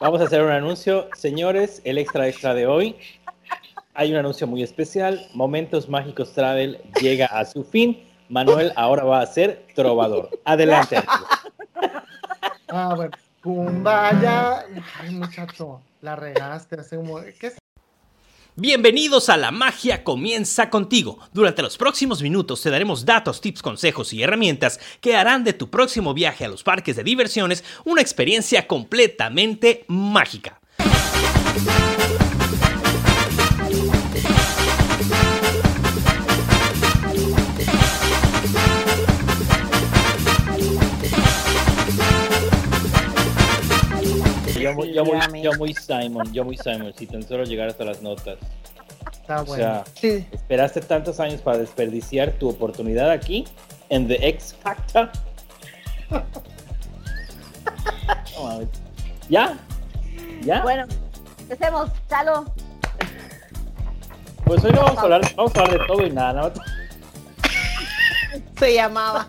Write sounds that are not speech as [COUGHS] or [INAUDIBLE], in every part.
Vamos a hacer un anuncio. Señores, el extra extra de hoy. Hay un anuncio muy especial. Momentos Mágicos Travel llega a su fin. Manuel ahora va a ser trovador. Adelante. Ah, bueno. Kumbaya. Ay, muchacho, la regaste. Hace un... ¿Qué es? Bienvenidos a La Magia Comienza contigo. Durante los próximos minutos te daremos datos, tips, consejos y herramientas que harán de tu próximo viaje a los parques de diversiones una experiencia completamente mágica. Yo muy, yo, muy, yo muy Simon, yo muy Simon, si tan solo llegar hasta las notas. Está O bueno. sea, Sí. esperaste tantos años para desperdiciar tu oportunidad aquí en The X Factor. [LAUGHS] No. ¿Ya? ¿Ya? Bueno, empecemos, Chalo. Pues hoy no vamos a hablar, vamos a hablar de todo y nada. nada más- Se llamaba.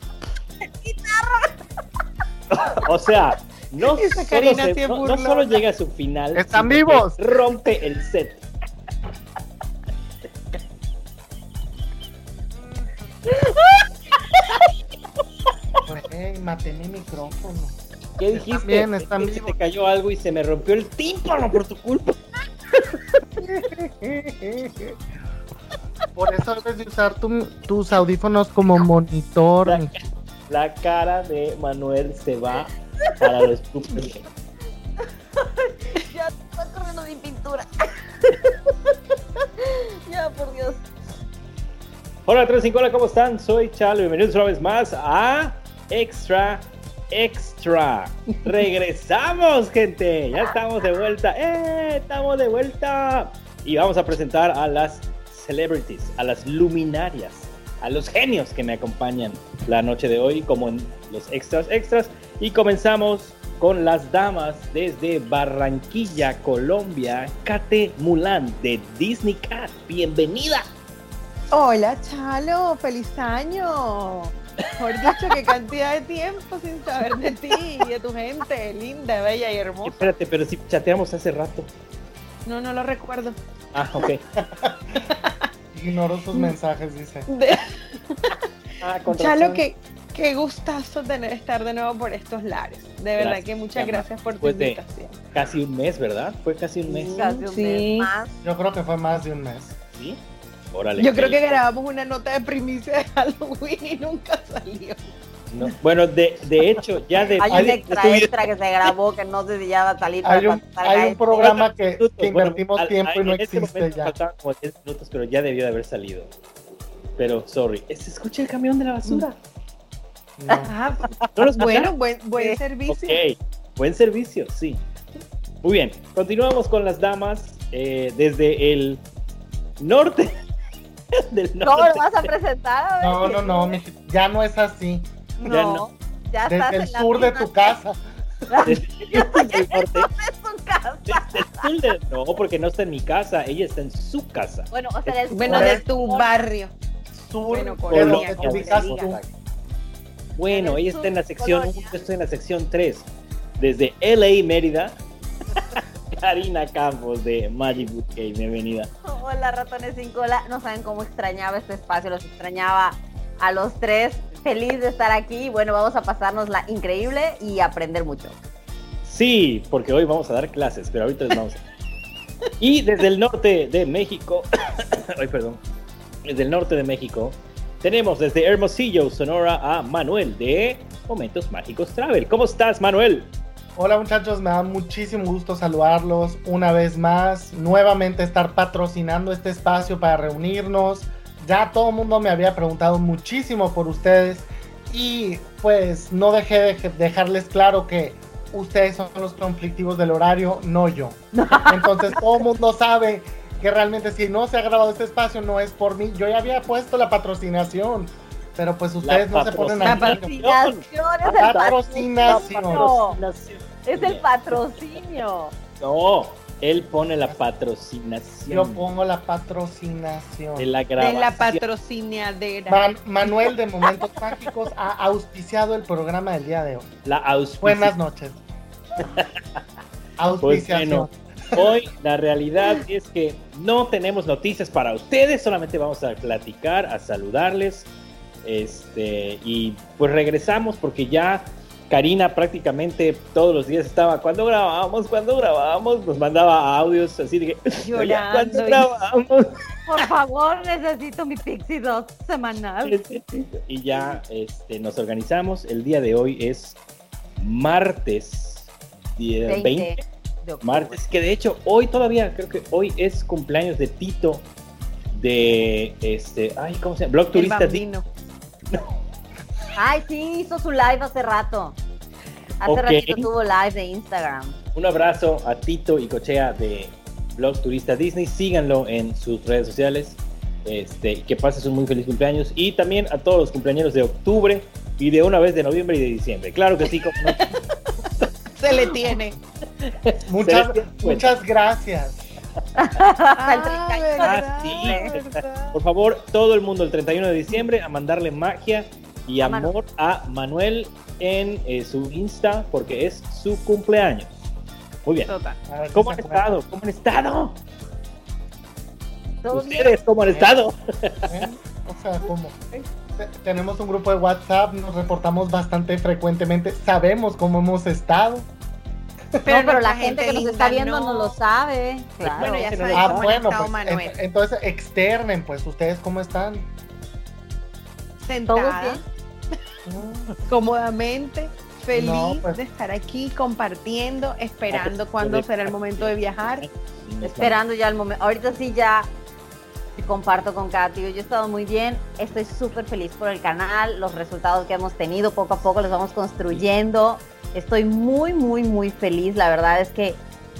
[LAUGHS] O sea, no solo, se- no- solo llega a su final, ¡Están vivos! Rompe el set. Güey, maté mi micrófono. ¿Qué dijiste? bien, Es están que se te cayó algo y se me rompió el tímpano por tu culpa. Por eso debes de usar tu- tus audífonos como monitor. La, la cara de Manuel se va para los estúpidos. Ya está corriendo mi pintura. ya, por Dios. Hola 35, hola, ¿cómo están? Soy Chalo, bienvenidos una vez más a Extra Extra. [LAUGHS] Regresamos, gente. Ya estamos de vuelta. ¡Eh! Estamos de vuelta. Y vamos a presentar a las celebrities, a las luminarias, a los genios que me acompañan la noche de hoy, como en los extras extras. Y comenzamos con las damas desde Barranquilla, Colombia, Kate Mulan de Disney Cat. Bienvenida. Hola, Chalo, feliz año. Por dicho, qué cantidad de tiempo sin saber de ti y de tu gente, linda, bella y hermosa. Espérate, pero si chateamos hace rato. No, no lo recuerdo. Ah, ok. Ignoro tus mensajes, dice. De- [LAUGHS] Ah, Chalo, qué, qué gustazo tener estar de nuevo por estos lares. De verdad Gracias, que muchas gracias por tu Pues invitación. Casi un mes, ¿verdad? Fue casi un mes. Casi un Sí. mes más. Yo creo que fue más de un mes. ¿Sí? Órale. Yo creo que grabamos una nota de primicia de Halloween y nunca salió. No. Bueno, de, de hecho, ya de. Hay un extra de- extra que se grabó que no sé si ya va a salir. Hay un, hay esto. programa que, bueno, invertimos al- tiempo y no en este existe ya. Faltaban como 10 minutos, pero ya debió de haber salido. Pero, sorry. ¿Se escucha el camión de la basura? No. Ah, ¿No los bueno, buen, buen Sí. servicio. Buen servicio, sí. Muy bien, continuamos con las damas eh, desde el norte. [LAUGHS] del ¿Cómo norte. lo vas a presentar? A ver. No, no, no, mi- ya no es así. No, Ya no. ya estás [LAUGHS] Desde el en sur de tu casa. Desde el norte. Es tu casa. Desde el sur de- No, porque no está en mi casa, ella está en su casa. Bueno, o sea, el Bueno, de tu barrio. Sur, Bueno, colonia, tú. Bueno, En el ella está en la sur, sección Colonia. 1, yo estoy en la sección 3. Desde LA, Mérida. [LAUGHS] Karina Campos de Magic Game, bienvenida. Hola ratones sin cola, no saben cómo extrañaba este espacio, los extrañaba a los tres, feliz de estar aquí, bueno, vamos a pasarnos la increíble y aprender mucho. Sí, porque hoy vamos a dar clases, pero ahorita les vamos a... Y desde el norte de México, [COUGHS] ay perdón, desde el norte de México, tenemos desde Hermosillo, Sonora, a Manuel de Momentos Mágicos Travel. ¿Cómo estás, Manuel? Hola muchachos, me da muchísimo gusto saludarlos una vez más, nuevamente estar patrocinando este espacio para reunirnos. Ya todo el mundo me había preguntado muchísimo por ustedes y pues no dejé de dejarles claro que ustedes son los conflictivos del horario, no yo. [LAUGHS] Entonces todo el mundo sabe que realmente si no se ha grabado este espacio no es por mí. Yo ya había puesto la patrocinación, pero pues ustedes no se ponen La a Patrocinación es el Patrocinación. patrocinio. Es el patrocinio. No, él pone la patrocinación Yo pongo la patrocinación. de la De grabación. la patrocinadera. Man- Manuel de Momentos Mágicos ha auspiciado el programa del día de hoy. La auspicia. Buenas noches. [LAUGHS] Auspiciación. bueno, hoy la realidad es que no tenemos noticias para ustedes, solamente vamos a platicar, a saludarles. Este, y pues regresamos porque ya Karina prácticamente todos los días estaba, cuando grabábamos, cuando grabábamos, nos mandaba audios así de que, "Oye, Llorando ¿cuándo y- grabamos? Por favor, necesito mi Pixie 2 semanal. Y ya este, nos organizamos. El día de hoy es martes día 20. 20 de octubre. Martes, que de hecho hoy todavía, creo que hoy es cumpleaños de Tito de este, ay, ¿cómo se llama? Blog Turista. [LAUGHS] Ay, sí, hizo su live hace rato. Hace Ok. ratito tuvo live de Instagram. Un abrazo a Tito y Cochea de Blog Turista Disney. Síganlo en sus redes sociales. Este, que pases un muy feliz cumpleaños. Y también a todos los cumpleaños de octubre y de una vez de noviembre y de diciembre. Claro que sí, como no. [LAUGHS] Se le tiene. Muchas, Se les- muchas gracias. Hasta el Ah, 31 de verdad, sí. verdad. Por favor, todo el mundo el 31 de diciembre a mandarle magia y A Manu. amor a Manuel en eh, su Insta porque es su cumpleaños. Muy bien. Ver ¿Cómo han estado? ¿Cómo han estado? Todo bien. ¿Ustedes cómo han estado? ¿eh? O sea, ¿cómo? Te- Tenemos un grupo de WhatsApp, nos reportamos bastante frecuentemente, sabemos cómo hemos estado. [LAUGHS] No, pero la gente que nos está viendo no, no. lo sabe. Claro. Bueno, ya Ah, sabe. cómo ha bueno, pues Manuel. ent- entonces externen, pues ustedes cómo están. ¿Todos Sentada, bien? Ah, cómodamente, feliz No, pues. de estar aquí compartiendo, esperando Ah, pues, cuándo será el momento de viajar. Esperando ya el momento. Ahorita sí ya comparto con Katy. Yo he estado muy bien. Estoy súper feliz por el canal, los resultados que hemos tenido. Poco a poco los vamos construyendo. Estoy muy, muy, muy feliz. La verdad es que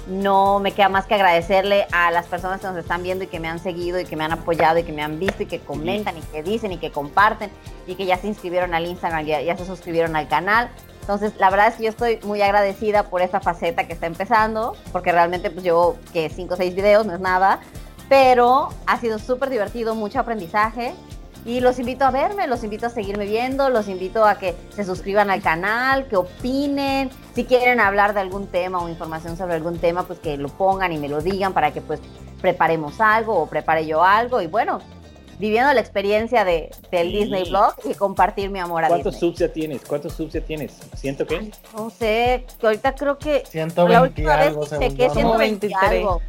no me queda más que agradecerle a las personas que nos están viendo y que me han seguido y que me han apoyado y que me han visto y que comentan y que dicen y que comparten y que ya se inscribieron al Instagram, ya, ya se suscribieron al canal. Entonces, la verdad es que yo estoy muy agradecida por esta faceta que está empezando, porque realmente pues llevo que 5 o 6 videos, no es nada, pero ha sido súper divertido, mucho aprendizaje. Y los invito a verme, los invito a seguirme viendo, los invito a que se suscriban al canal, que opinen, si quieren hablar de algún tema o información sobre algún tema, pues que lo pongan y me lo digan para que pues preparemos algo o prepare yo algo. Y bueno, viviendo la experiencia de, del Sí. Disney Blog y compartir mi amor a ¿Cuántos Disney. subs ya tienes? ¿Cuántos subs ya tienes? ¿Siento que? No sé, que ahorita creo que 120 la última vez que según chequé yo, ¿no? 120 123. algo,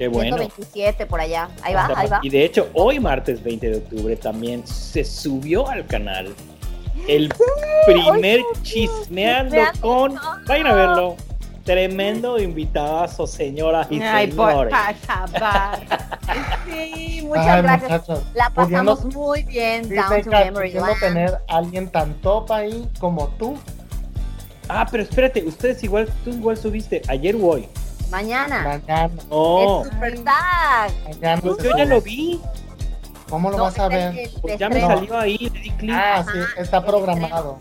Qué bueno. 127 por allá. Ahí va, ahí va. Y de hecho, hoy martes 20 de octubre también se subió al canal el primer chismeando Chismeando con. Vayan a verlo. Tremendo invitadazo, señoras y Ay, por señores. favor. [LAUGHS] Sí, muchas Ay, gracias. muchachos, La pudiendo- pasamos muy bien. sí, Down to Memory pudiendo tener a alguien tan top ahí como tú. Ah, pero espérate, ustedes igual, tú igual subiste ayer o hoy. Mañana. Mañana, No, Es Super Tag. mañana. pues yo ya lo vi. ¿Cómo lo No, vas a el- ver? el Pues ya me salió ahí, le di clic. Ah, sí, Ajá, está el programado.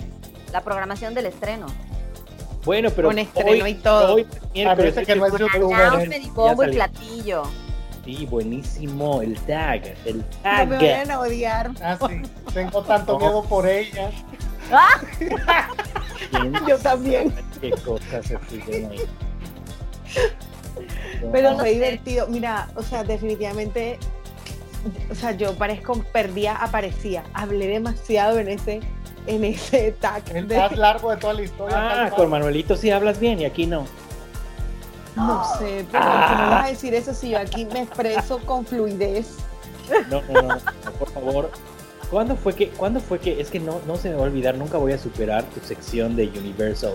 La programación del estreno. Bueno, pero Con estreno y todo. Hoy, miércoles, Parece que no es youtuber. Y bombo y platillo. Sí, buenísimo, el tag, el No tag. me vayan a odiar. Ah, sí. Tengo tanto No. miedo por ella. ¡Ah! [LAUGHS] Yo también. Qué cosas se ahí. [LAUGHS] Pero No fue sé. divertido. Mira, o sea, definitivamente, o sea, yo parezco perdía, aparecía. Hablé demasiado en ese, en ese tag. El de- más largo de toda la historia. Ah, tal con. Manuelito sí hablas bien y aquí no. no sé, pero Ah. ¿cómo vas a decir eso si yo aquí me expreso con fluidez? No, no, no, no, por favor. ¿Cuándo fue que, cuándo fue que, es que no, no se me va a olvidar, nunca voy a superar tu sección de Universal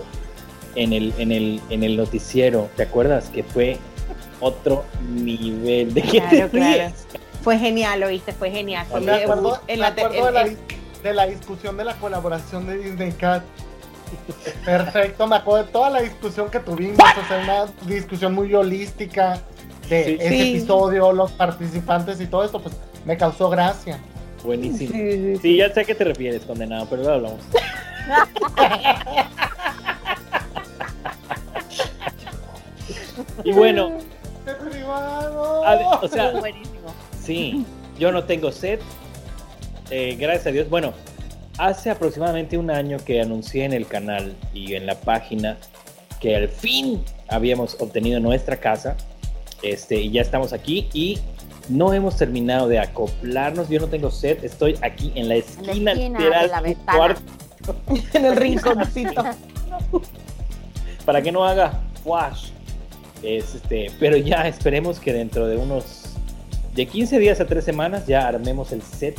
en el, en el, en el noticiero, ¿te acuerdas? Que fue otro nivel de que Claro, te claro. Fue genial, ¿oíste? Fue genial. Fue Me acuerdo, en me la acuerdo de, en- la, en- de la discusión de la colaboración de Disney Cat. Perfecto, me acuerdo de toda la discusión que tuvimos, o sea, una discusión muy holística de Sí. ese Sí. episodio, los participantes y todo esto, pues me causó gracia. Buenísimo. Sí, sí, sí. Sí, ya sé a qué te refieres, condenado, pero luego hablamos. [LAUGHS] y bueno, a ver, o sea, Buenísimo. Sí, yo no tengo set. Eh, gracias a Dios. Bueno, hace aproximadamente un año que anuncié en el canal y en la página que al fin habíamos obtenido nuestra casa. Este, y ya estamos aquí y no hemos terminado de acoplarnos. Yo no tengo set, estoy aquí en la esquina, esquina literal de la del ventana. cuarto [LAUGHS] en el rinconcito. [LAUGHS] para que no haga wash. Es, este, pero ya esperemos que dentro de unos de 15 días a 3 semanas ya armemos el set.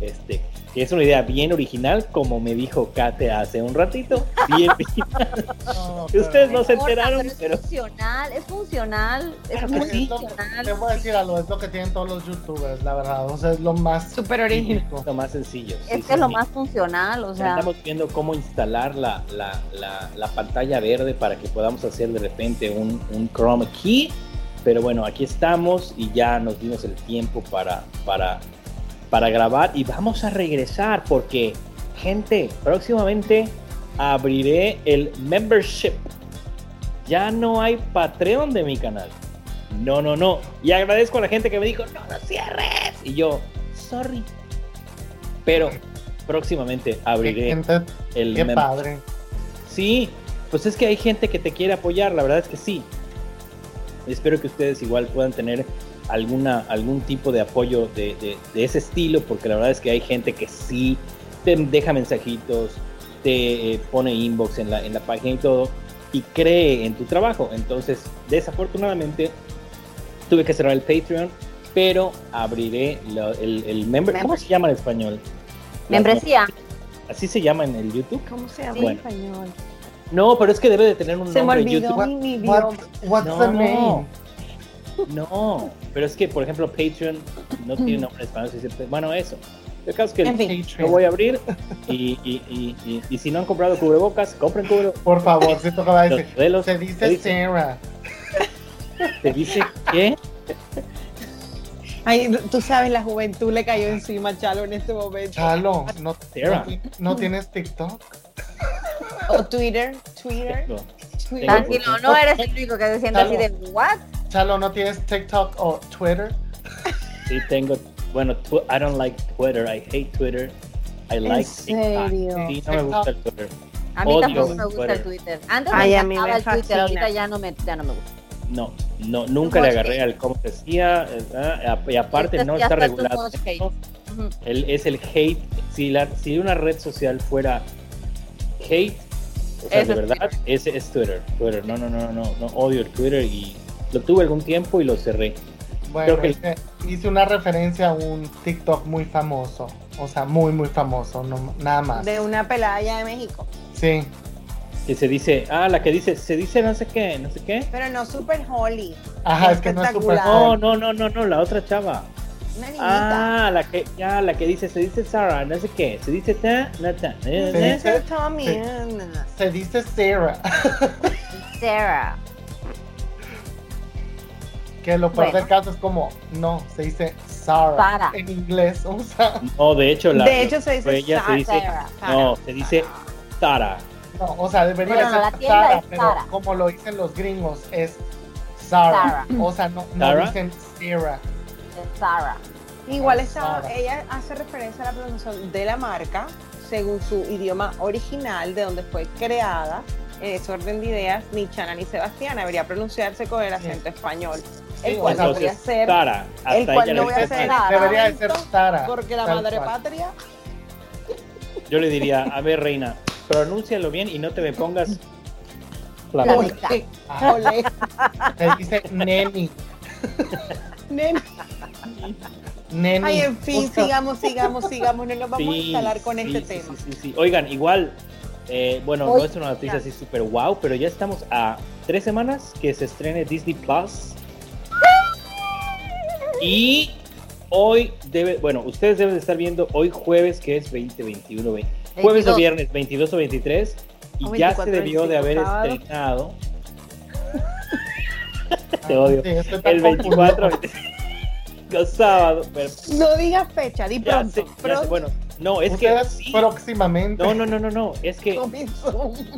Este, que es una idea bien original, como me dijo Kate hace un ratito. Bien [LAUGHS] original. No, [LAUGHS] ustedes no se enteraron, pero es pero- funcional, es funcional, es Claro muy sí. funcional. Te voy a decir algo, es lo que tienen todos los youtubers, la verdad. O sea, es lo más Súper original. Lo más sencillo. sí, Es que es lo más funcional, o sea, Estamos viendo cómo instalar la, la, la, la pantalla verde para que podamos hacer de repente un, un chroma key. Pero bueno, aquí estamos y ya nos dimos el tiempo para, para, para grabar y vamos a regresar porque, gente, próximamente abriré el membership. Ya no hay Patreon de mi canal. No, no, no. Y agradezco a la gente que me dijo, no, no cierres. Y yo, sorry. Pero próximamente abriré Gente, el qué padre. Sí, pues es que hay gente que te quiere apoyar, la verdad es que sí. Espero que ustedes igual puedan tener alguna, algún tipo de apoyo de, de- de ese estilo, porque la verdad es que hay gente que sí te deja mensajitos, te eh, pone inbox en la, en la página y todo, y cree en tu trabajo. Entonces, desafortunadamente, tuve que cerrar el Patreon, pero abriré lo- el, el member. ¿Cómo se llama en español? membresía. Así se llama en el YouTube. ¿Cómo se llama Bueno. en español? No, pero es que debe de tener un Se me nombre olvidó YouTube. mi What, what's No. the name? No, pero es que, por ejemplo, Patreon no tiene nombre en español. se Bueno, eso. El caso es que En fin. lo voy a abrir y, y, y, y- y si no han comprado cubrebocas, compren cubrebocas. Por favor, tocaba Los decir. Se ¿qué dice dice? Sarah. Te dice que Ay, tú sabes, la juventud le cayó encima a Chalo en este momento. Chalo, no, Sarah. no, no tienes TikTok. O Twitter, Twitter. Tranquilo, no eres el único que se siente así de what? Chalo, no tienes TikTok o Twitter. sí tengo. Bueno, I don't like Twitter. I hate Twitter. I like TikTok. Sí, no me gusta el Twitter. A mí Odio tampoco me gusta el Twitter. Antes Ay, me a mí encantaba el Twitter, ahorita ya no me, ya no me gusta. No, no, nunca le agarré al cómo se eh, ah, Y aparte, no está regulado. El- es el hate. Si, la, si una red social fuera hate, o sea, de es verdad, ese es Twitter. Twitter, no, no, no, no, no, odio el Twitter y lo tuve algún tiempo y lo cerré. Bueno, Creo que- hice, una referencia a un TikTok muy famoso. O sea, muy, muy famoso. No, nada más. De una pelada allá de México. Sí. Que se dice, ah, la que dice, se dice no sé qué, no sé qué. Pero no super holy. Ajá, es que no es super. No, no, no, no, no, la otra chava. Una niñita. Ah, la que, ya, la que dice, se dice Sarah, no sé qué, se dice ta, no ta, eh. Mr. Tommy. Se dice Sarah. Sarah. Que lo peor Bueno. del caso es como, no, se dice Sarah. Sara. En inglés, [LAUGHS] o sea, No, de hecho, la, De hecho, se dice ella se Sa- dice, Sarah. no, se dice Tara. no, o sea, debería Bueno, ser Sara, es pero Sara. como lo dicen los gringos, es Sarah. Sarah. O sea, no, no Sarah. dicen Sarah. de Sarah. Igual está, Sara. ella hace referencia a la pronunciación de la marca según su idioma original, de donde fue creada. En ese orden de ideas, ni Chana ni Sebastián debería pronunciarse con el acento español. El cual no voy a hacer Tara. Hasta el cual no le voy a hacer Tara. Sara. Debería de ser Sara. porque la madre cual. patria. Yo le diría, a ver, reina, pronúncialo bien y no te me pongas La. Se dice neni. Nena. Neni. Ay, en fin, sigamos, sigamos, sigamos. No nos vamos a instalar con sí, este sí, tema. Sí, sí, sí. Oigan, igual, eh, bueno, no Oye, es una noticia ya. así súper wow, pero ya estamos a tres semanas que se estrene Disney Plus. Y hoy debe, bueno, ustedes deben de estar viendo hoy jueves, que es 20, 21, 20, jueves o 22. viernes 22 o 23, y O ya 24, se debió de 25, haber sábado. estrenado [LAUGHS] te odio. el 24 confundido. [LAUGHS] el sábado, pero No digas fecha, di ya pronto. ya sé, pronto bueno, no, es que sí. próximamente. No, no, no, no, no, es que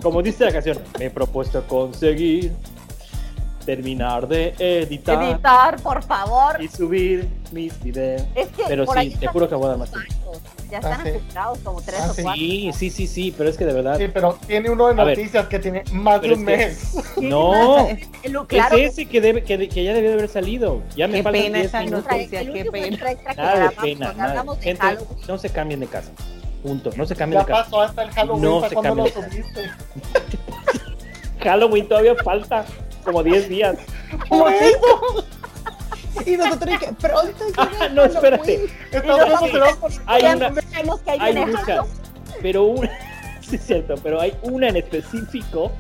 como dice la canción, me he propuesto conseguir terminar de editar Editar, por favor. y subir mis videos. Es que Pero sí, te juro que voy a dar más tiempo. Ya están Ah, sí. acumulados como tres Ah, o sí. cuatro. Sí, sí, sí, sí, pero es que de verdad. Sí, pero tiene uno de ver. noticias que tiene más [LAUGHS] de un es que- mes. No, El- claro, es ese que, debe, que, que ya debió de haber salido. Ya me Qué faltan pena 10 esa noticia. qué pena. extra Nada de pena, nada. de Gente, Halloween. no se cambien de casa. Punto. No se cambien Ya de casa. pasó hasta el Halloween, No ¿para se cambia. subiste? [LAUGHS] Halloween todavía falta como 10 días. [LAUGHS] Eso. Y nosotros que pronto Ah, no, espérate. Estamos Hay una, que hay muchas, pero una, [LAUGHS] sí es cierto, pero hay una en específico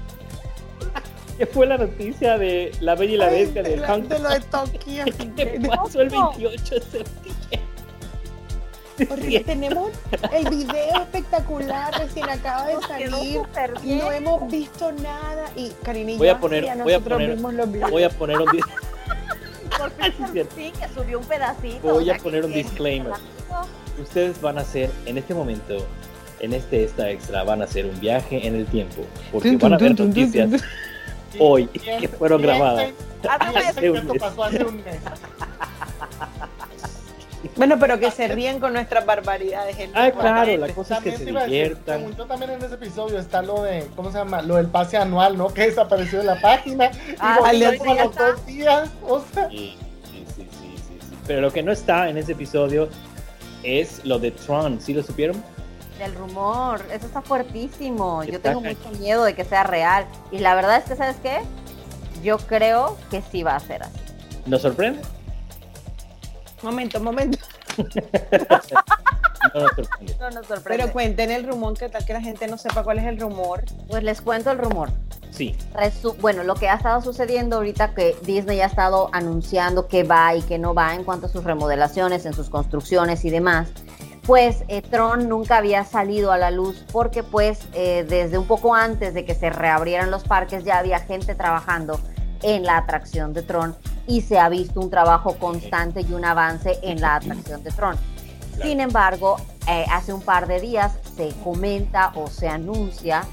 que fue la noticia de La Bella y la Bestia de de lo- Hank de lo de Tokio. [LAUGHS] que pasó el 28 de septiembre. Porque tenemos el video espectacular, recién [LAUGHS] acaba de salir. No hemos visto nada. Y Karina y Voy a poner- voy a nosotros poner- los videos. Voy a poner un, di- Por fin, [LAUGHS] Sí, que subió un pedacito. Voy a poner un disclaimer. ustedes van a hacer en este momento, en este esta extra, van a hacer un viaje en el tiempo, porque Tun, van a ver noticias hoy que fueron grabadas. Hace un mes. Bueno, pero que se ríen con nuestras barbaridades. Ah, claro, la cosa es que También se decir, diviertan. yo también en ese episodio está lo de, ¿cómo se llama? Lo del pase anual, ¿no? [LAUGHS] Que desapareció de la página. Ah, y volvió como a los dos días. O sea, Sí, sí, sí, sí, sí, sí. Pero lo que no está en ese episodio es lo de Tron, ¿sí lo supieron? Del rumor, eso está fuertísimo. Yo tengo mucho miedo de que sea real. Y la verdad es que, ¿sabes qué? Yo creo que sí va a ser así. ¿Nos sorprende? Momento, momento. [LAUGHS] No nos sorprende. No nos sorprende. Pero cuenten el rumor, que tal que la gente no sepa cuál es el rumor. Pues les cuento el rumor. Sí, Resu- bueno, lo que ha estado sucediendo ahorita que Disney ha estado anunciando que va y que no va en cuanto a sus remodelaciones, en sus construcciones y demás, pues eh, Tron nunca había salido a la luz porque pues eh, desde un poco antes de que se reabrieran los parques ya había gente trabajando en la atracción de Tron y se ha visto un trabajo constante y un avance en la atracción de Tron. Sin embargo, eh, hace un par de días se comenta o se anuncia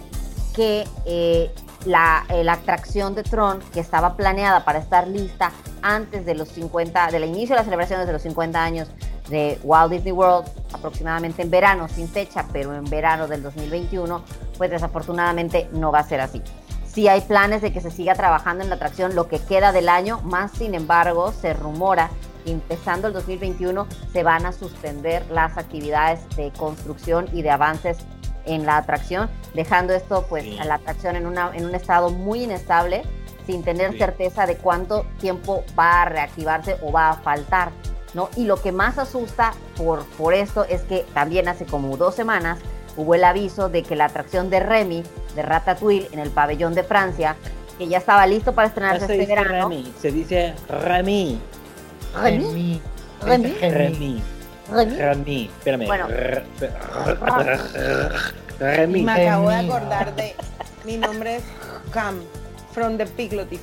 que eh, la, eh, la atracción de Tron, que estaba planeada para estar lista antes de los 50, del inicio de las celebraciones de los 50 años de Walt Disney World, aproximadamente en verano, sin fecha, pero en verano del 2021, pues desafortunadamente no va a ser así. Sí hay planes de que se siga trabajando en la atracción lo que queda del año, más sin embargo se rumora que empezando el 2021 se van a suspender las actividades de construcción y de avances en la atracción, dejando esto pues Sí. a la atracción en, una, en un estado muy inestable, sin tener Sí. certeza de cuánto tiempo va a reactivarse o va a faltar. ¿no? Y lo que más asusta por, por esto es que también hace como dos semanas hubo el aviso de que la atracción de Remy, de Ratatouille, en el pabellón de Francia, que ya estaba listo para estrenarse se este dice verano. Remy, se dice Remy, ¿Remy? Remy. Remy. Remy. Remy, espérame. Bueno. Remy. Me acabo de acordar de. Mi nombre es Cam, from the Piglotis.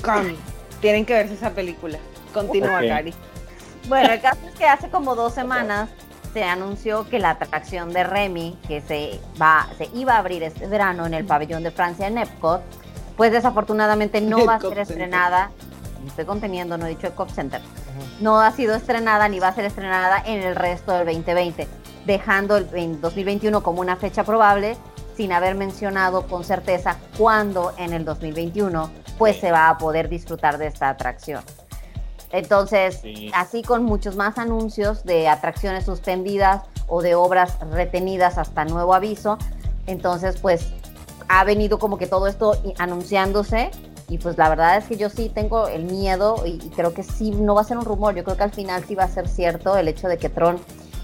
Cam. Tienen que verse esa película. Continúa, Ok. Cari. Bueno, el caso es que hace como dos semanas se anunció que la atracción de Remy, que se, va, se iba a abrir este verano en el pabellón de Francia en Epcot, pues desafortunadamente no va a ser estrenada, me estoy conteniendo, no he dicho Epcot Center, no ha sido estrenada ni va a ser estrenada en el resto del 2020, dejando el en 2021 como una fecha probable, sin haber mencionado con certeza cuándo en el 2021 pues se va a poder disfrutar de esta atracción. Entonces, Sí. así con muchos más anuncios de atracciones suspendidas o de obras retenidas hasta nuevo aviso. Entonces, pues ha venido como que todo esto anunciándose y pues la verdad es que yo sí tengo el miedo y, y creo que sí, no va a ser un rumor, yo creo que al final sí va a ser cierto el hecho de que Tron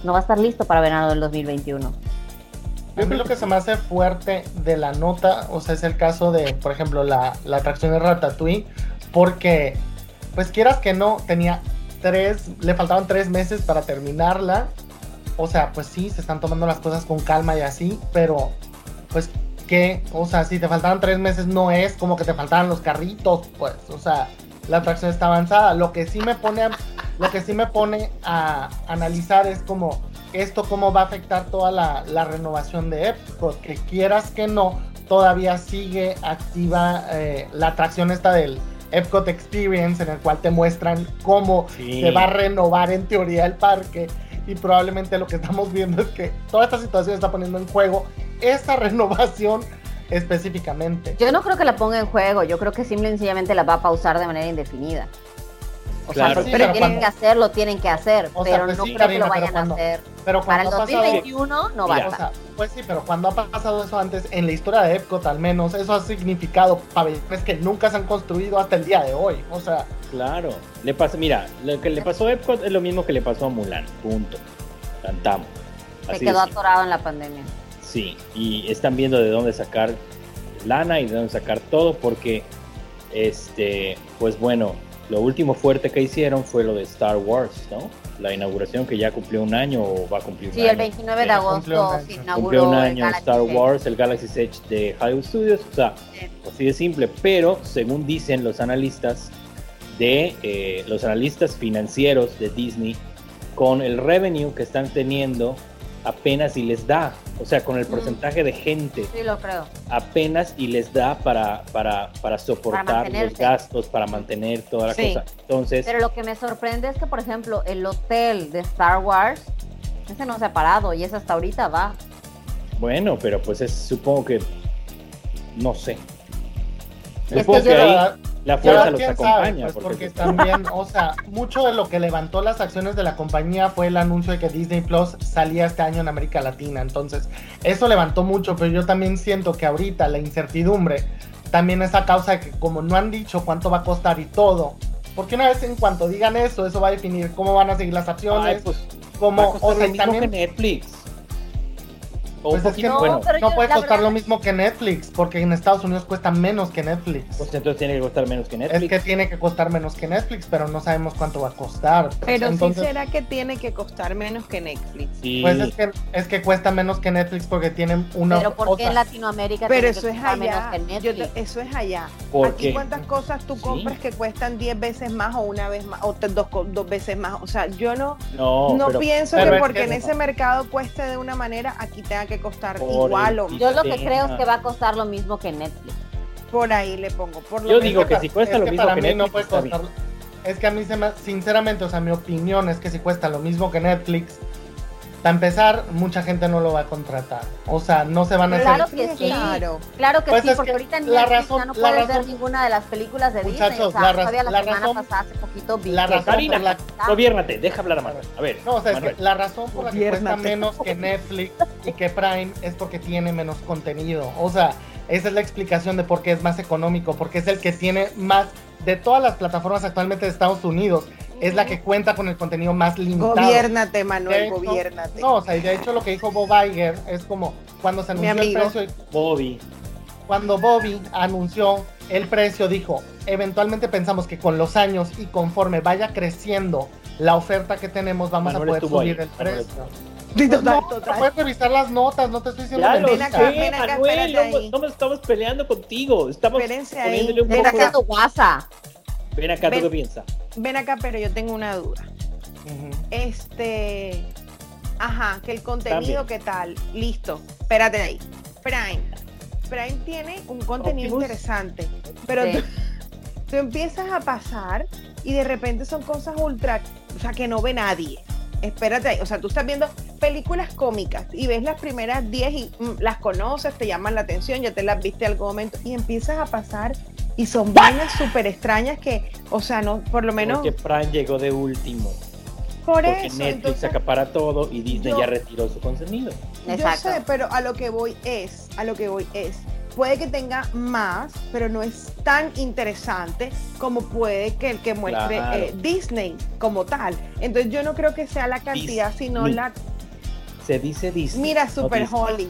no va a estar listo para verano del 2021. A mí lo que se me hace fuerte de la nota, o sea, es el caso de, por ejemplo, la, la atracción de Ratatouille, porque, pues quieras que no, tenía tres, le faltaban tres meses para terminarla. O sea, pues sí, se están tomando las cosas con calma y así, pero, pues, ¿qué? O sea, si te faltaban tres meses no es como que te faltaban los carritos, pues, o sea, la atracción está avanzada. Lo que sí me pone a, lo que sí me pone a analizar es como esto cómo va a afectar toda la, la renovación de Epcot, que quieras que no, todavía sigue activa eh, la atracción esta del Epcot Experience, en el cual te muestran cómo Sí. se va a renovar en teoría el parque. y probablemente lo que estamos viendo es que toda esta situación está poniendo en juego esa [LAUGHS] renovación específicamente. Yo no creo que la ponga en juego, yo creo que simple y sencillamente la va a pausar de manera indefinida. O Claro. sea, Sí, pero pero tienen cuando- que hacerlo, tienen que hacer, O sea, pero pues no sí, creo Karina, que lo pero vayan cuando- a hacer. Pero Para el cuando ha pasado, 2021 no o basta. sea, pues sí, pero cuando ha pasado eso antes en la historia de Epcot al menos, eso ha significado pabellones que nunca se han construido hasta el día de hoy. O sea, Claro. Le pasa, mira, lo que le pasó a Epcot es lo mismo que le pasó a Mulan. Punto. Cantamos. Se Así quedó atorado en la pandemia. Sí, y están viendo de dónde sacar lana y de dónde sacar todo porque, este, pues bueno, lo último fuerte que hicieron fue lo de Star Wars, ¿no? La inauguración que ya cumplió un año o va a cumplir un Sí, año. el 29 de Sí, cumplió un agosto año. se Cumplió inauguró un el año Galaxy Star Edge. Wars, el Galaxy's Edge de Hollywood Studios, o sea, Sí. así de simple, pero según dicen los analistas de eh, los analistas financieros de Disney, con el revenue que están teniendo, apenas y les da, o sea, con el Mm. porcentaje de gente, Sí, lo creo. apenas y les da para, para, para soportar los gastos, para mantener toda la Sí. cosa. Entonces, Pero lo que me sorprende es que, por ejemplo, el hotel de Star Wars, ese no se ha parado y ese hasta ahorita va. bueno, pero pues es, supongo que, no sé. Es que Supongo que ahí la fuerza los quién sabe, acompaña. pues, porque porque pues, también, o sea, mucho de lo que levantó las acciones de la compañía fue el anuncio de que Disney Plus salía este año en América Latina. Entonces, eso levantó mucho, pero yo también siento que ahorita la incertidumbre también es a causa de que como no han dicho cuánto va a costar y todo, porque una vez en cuanto digan eso, eso va a definir cómo van a seguir las ay, acciones, pues, va a cómo, costar o sea, también que Netflix. O Pues un es que no, bueno, no puede costar verdad- lo mismo que Netflix, porque en Estados Unidos cuesta menos que Netflix. pues entonces tiene que costar menos que Netflix. Es que tiene que costar menos que Netflix, pero no sabemos cuánto va a costar. Pero Entonces, sí será que tiene que costar menos que Netflix. Sí. Pues es que, es que cuesta menos que Netflix porque tienen una. Pero ¿por o qué en Latinoamérica Pero tiene que eso es menos allá. que Yo Netflix? te- eso es allá. Aquí cuántas cosas tú Sí. compras que cuestan 10 veces más o una vez más o te- dos, dos veces más. O sea, yo no, no, no pero pienso pero que es porque que en no. ese mercado cueste de una manera, aquí tenga que costar Por igual o Yo lo que creo es que va a costar lo mismo que Netflix. por ahí le pongo. Por lo Yo digo que si cuesta es lo que mismo para que mí no Netflix, puede costar. Es que a mí se me. Sinceramente, o sea, mi opinión es que si cuesta lo mismo que Netflix. Para empezar, mucha gente no lo va a contratar. O sea, no se van a Claro hacer. que sí. Claro. Claro que Pues sí, porque que ahorita en la razón- no la puedes ver razón- ninguna de las películas de Disney. Muchachos, O sea, la raz- la, la razón- pasada, hace poquito vi la razón Karina, la- Gobiérnate, deja hablar a Manuel. A ver, No, o sea, es que la razón por la que cuesta menos que Netflix y que Prime es porque tiene menos contenido. O sea, esa es la explicación de por qué es más económico, porque es el que tiene más de todas las plataformas actualmente de Estados Unidos. Es la que cuenta con el contenido más limitado. Gobiérnate, De Manuel, hecho, gobiérnate. No, o sea, y de hecho lo que dijo Bob Iger es como cuando se Mi anunció el precio, Bobby. cuando Bobby anunció el precio, dijo, eventualmente pensamos que con los años y conforme vaya creciendo la oferta que tenemos, vamos Manuel a poder ahí, subir el Manuel Sí, total, no, total. puedes revisar las notas, no te estoy diciendo Ya lo ven sé, acá, ven acá, Manuel, no, ahí. no estamos peleando contigo. Estamos Espérense ahí. poniéndole un Ven poco. Está haciendo WhatsApp. Ven acá, ¿tú Ven. qué piensas? Ven acá, pero yo tengo una duda. Ujú. Este. Ajá, que el contenido, También. ¿qué tal? Listo. Espérate ahí. Prime. Prime tiene un contenido Optimus. interesante. Pero Sí. tú, tú empiezas a pasar y de repente son cosas ultra. O sea, que no ve nadie. Espérate ahí. O sea, tú estás viendo películas cómicas y ves las primeras 10 y mm, las conoces, te llaman la atención, ya te las viste en algún momento y empiezas a pasar y son vainas súper extrañas que, o sea, no, por lo menos. Porque Prime llegó de último. por Porque eso. Netflix entonces- acapara todo y Disney yo- ya retiró su contenido. Exacto. Yo sé, pero a lo que voy es, a lo que voy es, puede que tenga más, pero no es tan interesante como puede que el que muestre Claro. eh, Disney como tal. Entonces yo no creo que sea la cantidad, sino Disney. la... Se dice Disney. Mira, no Super Disney. Holly.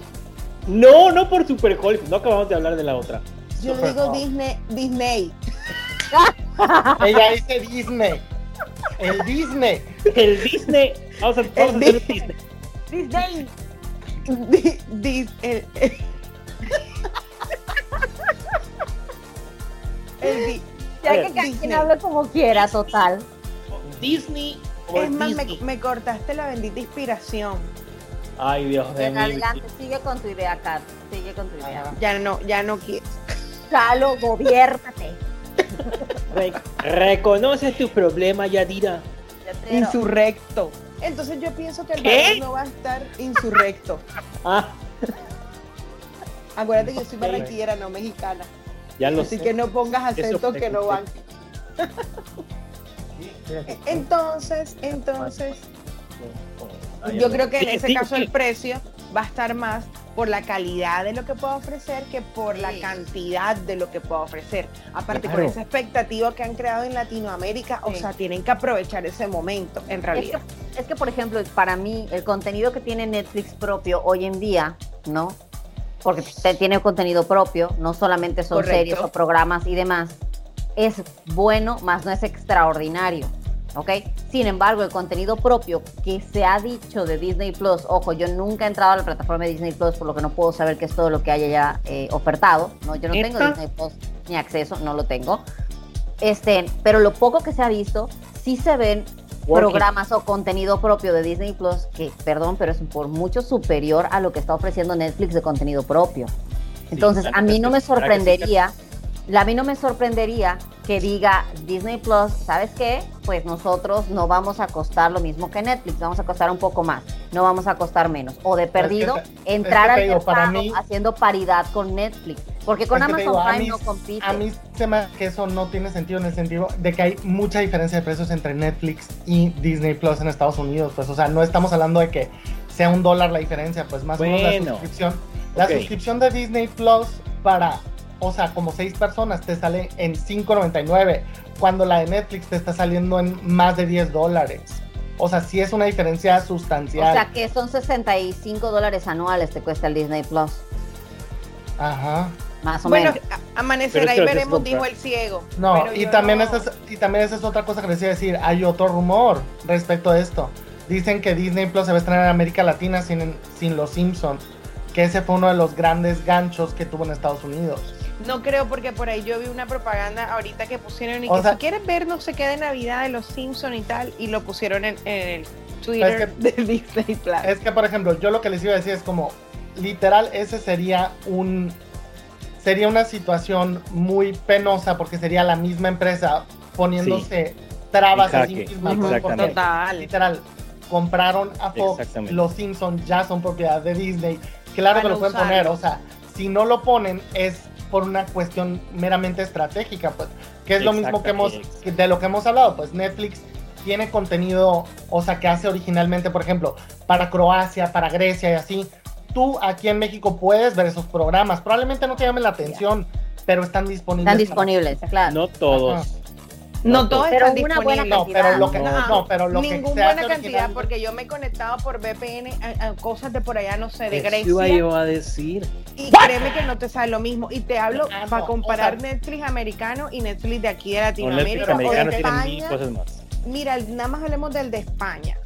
No, no por Super Hollywood. No acabamos de hablar de la otra. Yo Super digo Holly. Disney, Disney. [LAUGHS] Ella dice Disney. El Disney. El Disney. Vamos a, vamos a hacer un Disney. Disney. Disney. [LAUGHS] el, Ya que cada quien hable como quiera, total. Disney o es más, me, Disney. me cortaste la bendita inspiración. Ay, Dios de En mí. adelante, sigue con tu idea, Kat. Sigue con tu idea. Ya no, ya no quiero. Chalo, gobiérnate. Re- reconoce tu problema, Yadira. Ya Insurrecto. Entonces yo pienso que el ¿Qué? valor no va a estar insurrecto. Ah, Acuérdate que yo soy barranquillera, no mexicana. Ya lo Así sé. que no pongas acentos que no van. Entonces, entonces, yo creo que en ese caso el precio va a estar más por la calidad de lo que pueda ofrecer que por la cantidad de lo que pueda ofrecer. Aparte, con esa expectativa que han creado en Latinoamérica, o sea, tienen que aprovechar ese momento, en Es realidad. que, es que, por ejemplo, para mí, el contenido que tiene Netflix propio hoy en día, ¿no? Porque te- tiene contenido propio, no solamente son Correcto. series o programas y demás, es bueno, más no es extraordinario, ¿ok? Sin embargo, el contenido propio que se ha dicho de Disney Plus, ojo, yo nunca he entrado a la plataforma de Disney Plus, por lo que no puedo saber qué es todo lo que haya ya eh, ofertado, ¿no? Yo no tengo. Disney Plus ni acceso, no lo tengo. Este, pero lo poco que se ha visto, sí se ven. Programas o contenido propio de Disney Plus que, perdón, pero es por mucho superior a lo que está ofreciendo Netflix de contenido propio. Entonces, a mí no me sorprendería, a mí no me sorprendería que diga Disney Plus, ¿sabes qué? Pues nosotros no vamos a costar lo mismo que Netflix, vamos a costar un poco más, no vamos a costar menos. O de Pero es que perdido, entrar es que te al digo, para mercado mí- haciendo paridad con Netflix, porque con Es Amazon digo, Prime mí- no compite. A mí se me hace que eso no tiene sentido en el sentido de que hay mucha diferencia de precios entre Netflix y Disney Plus en Estados Unidos. Pues, o sea, no estamos hablando de que sea un dólar la diferencia, pues más o menos la Bueno. suscripción. La suscripción de Disney Plus para, o sea, como seis personas te sale en 5.99, cuando la de Netflix te está saliendo en más de 10 dólares. O sea, sí es una diferencia sustancial. O sea que son 65 dólares anuales te cuesta el Disney Plus, Ajá. Más o Bueno, menos. amanecerá y veremos, dijo el ciego. No, Pero y también, no- esa es, y también esa es otra cosa que les iba a decir. Hay otro rumor respecto a esto. Dicen que Disney Plus se va a estrenar en América Latina sin, sin Los Simpsons. Que ese fue uno de los grandes ganchos que tuvo en Estados Unidos. No creo porque por ahí yo vi una propaganda ahorita que pusieron y O que sea- si quieres ver no sé qué de Navidad de los Simpson y tal y lo pusieron en, en el Twitter Es de [LAUGHS] Disney Plus. Es que, por ejemplo, yo lo que les iba a decir es como, literal, ese sería un... Sería una situación muy penosa porque sería la misma empresa poniéndose trabas a sí misma. Total. literal, compraron a Fox, los Simpsons ya son propiedad de Disney. Claro Van que a lo pueden poner, o sea, si no lo ponen es por una cuestión meramente estratégica, pues, que es lo mismo que hemos, de lo que hemos hablado, pues Netflix tiene contenido, o sea, que hace originalmente, por ejemplo, para Croacia, para Grecia y así. Tú aquí en México puedes ver esos programas, probablemente no te llamen la atención, pero están disponibles. Están para- disponibles, claro. No todos. Ajá. No No, todos pero están una buena disponibles. No, pero lo que, No, no, pero lo que Ninguna se hace buena cantidad porque yo me he conectado por VPN a, a cosas de por allá, no sé, de Eso Grecia. iba yo a decir. Y créeme que no te sale lo mismo. Y te hablo Ah, no, para comparar o sea- Netflix americano y Netflix de aquí de Netflix Latinoamérica o de tienen mil España. cosas más. Mira, nada más hablemos del de España.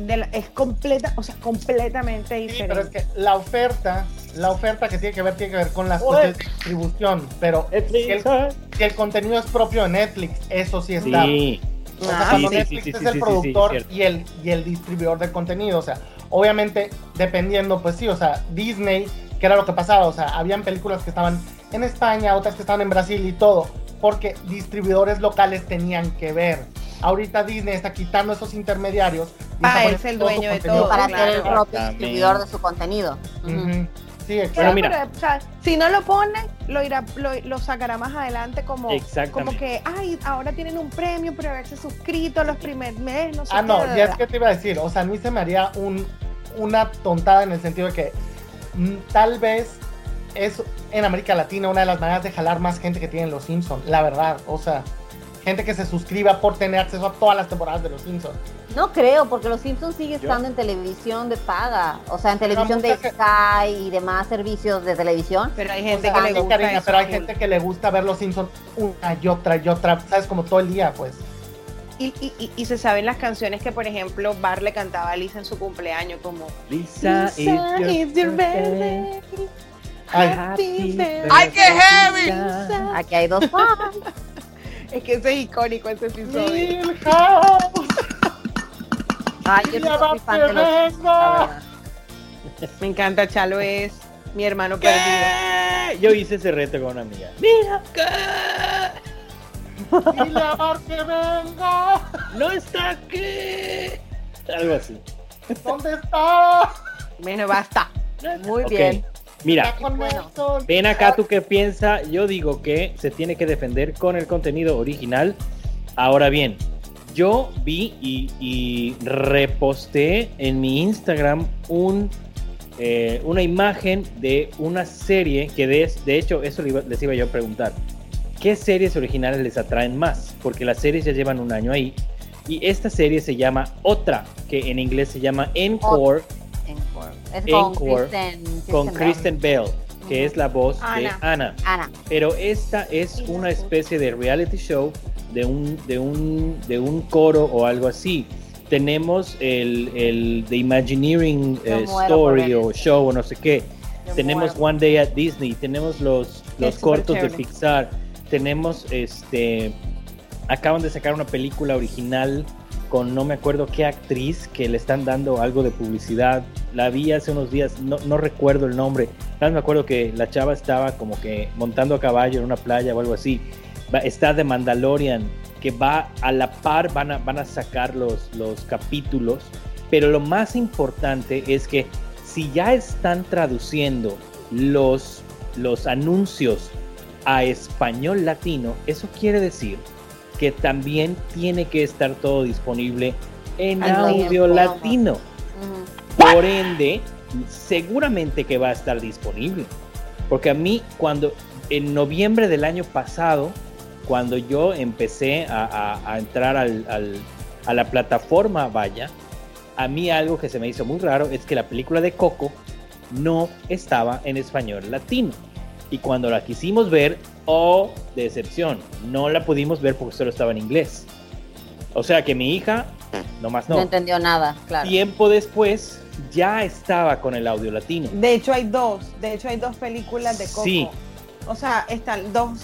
De la- es completa, o sea, completamente Sí, diferente. pero es que la oferta, la oferta que tiene que ver, tiene que ver con las de distribución, pero si Netflix, el, si el contenido es propio de Netflix, eso sí está. Sí, O sea, Ah, cuando sí, sí, Netflix sí, es sí, el sí, sí, productor y, el, y el distribuidor de contenido, o sea, obviamente dependiendo, pues sí, o sea, Disney, que era lo que pasaba, o sea, habían películas que estaban en España, otras que estaban en Brasil y todo, porque distribuidores locales tenían que ver. Ahorita Disney está quitando esos intermediarios. y Ah, es el dueño de contenido todo, para ser el propio distribuidor de su contenido. Sí, Pero, exacto. mira. pero, o sea, si no lo pone, lo irá, lo, lo sacará más adelante como, como que, ay, ahora tienen un premio por haberse suscrito los primeros meses, no sé Ah, qué, no, bla, es que te iba a decir, o sea, a mí se me haría un, una tontada en el sentido de que mm, tal vez es en América Latina una de las maneras de jalar más gente que tienen los Simpsons, la verdad, o sea, gente que se suscriba por tener acceso a todas las temporadas de los Simpsons. No creo, porque los Simpsons sigue Yo- estando en televisión de paga, o sea, en Pero televisión de Sky y demás servicios de televisión. Pero hay O gente sea, que le gusta Karina, eso, pero hay gente que le gusta ver los Simpsons una y otra y otra, sabes, como todo el día, pues. Y, y, y, y se saben las canciones que, por ejemplo, Bar le cantaba a Lisa en su cumpleaños, como Lisa, Lisa is is your birthday. Ay. ¡Ay, qué heavy! Aquí hay dos fans. [LAUGHS] [LAUGHS] Es que ese es icónico ese episodio. Ay, yo no soy fan de los la. Me encanta, Chalo es mi hermano perdido. ¿Qué? Yo hice ese reto con una amiga. Mira, ¿qué? Bart que venga. no está aquí. Algo así. ¿Dónde está? Bueno, basta. Muy bien. Mira, ven acá tú qué piensas. Yo digo que se tiene que defender con el contenido original. Ahora bien, yo vi y, y reposté en mi Instagram un, eh, una imagen de una serie que de, de hecho eso les iba yo a preguntar. ¿Qué series originales les atraen más? Porque las series ya llevan un año ahí. Y esta serie se llama Otra, que en inglés se llama Encore, Encore. Es con Encore, Kristen, con Bell. Kristen Bell, que es la voz de Ana. Ana. Pero esta es una especie de reality show de un, de un, de un coro o algo así. Tenemos el, el The Imagineering eh, Story o show o no sé qué. Yo tenemos muero. One Day at Disney, tenemos los, los cortos de. Pixar, tenemos este acaban de sacar una película original con no me acuerdo qué actriz que le están dando algo de publicidad. La vi hace unos días, no, no recuerdo el nombre. Nada más me acuerdo que la chava estaba como que montando a caballo en una playa o algo así. Va- está de Mandalorian, que va a la par, van a, van a sacar los, los capítulos. Pero lo más importante es que si ya están traduciendo los, los anuncios a español latino, eso quiere decir que también tiene que estar todo disponible en Al audio latino. Por ende, seguramente que va a estar disponible. Porque a mí, cuando en noviembre del año pasado, cuando yo empecé a, a- entrar al- a la plataforma Vaya, a mí algo que se me hizo muy raro es que la película de Coco no estaba en español latino. Y cuando la quisimos ver, oh, decepción, no la pudimos ver porque solo estaba en inglés. O sea que mi hija, nomás No. no. entendió nada, claro. Tiempo después ya estaba con el audio latino. De hecho, hay dos. De hecho, hay dos películas de Coco. Sí. O sea, están dos,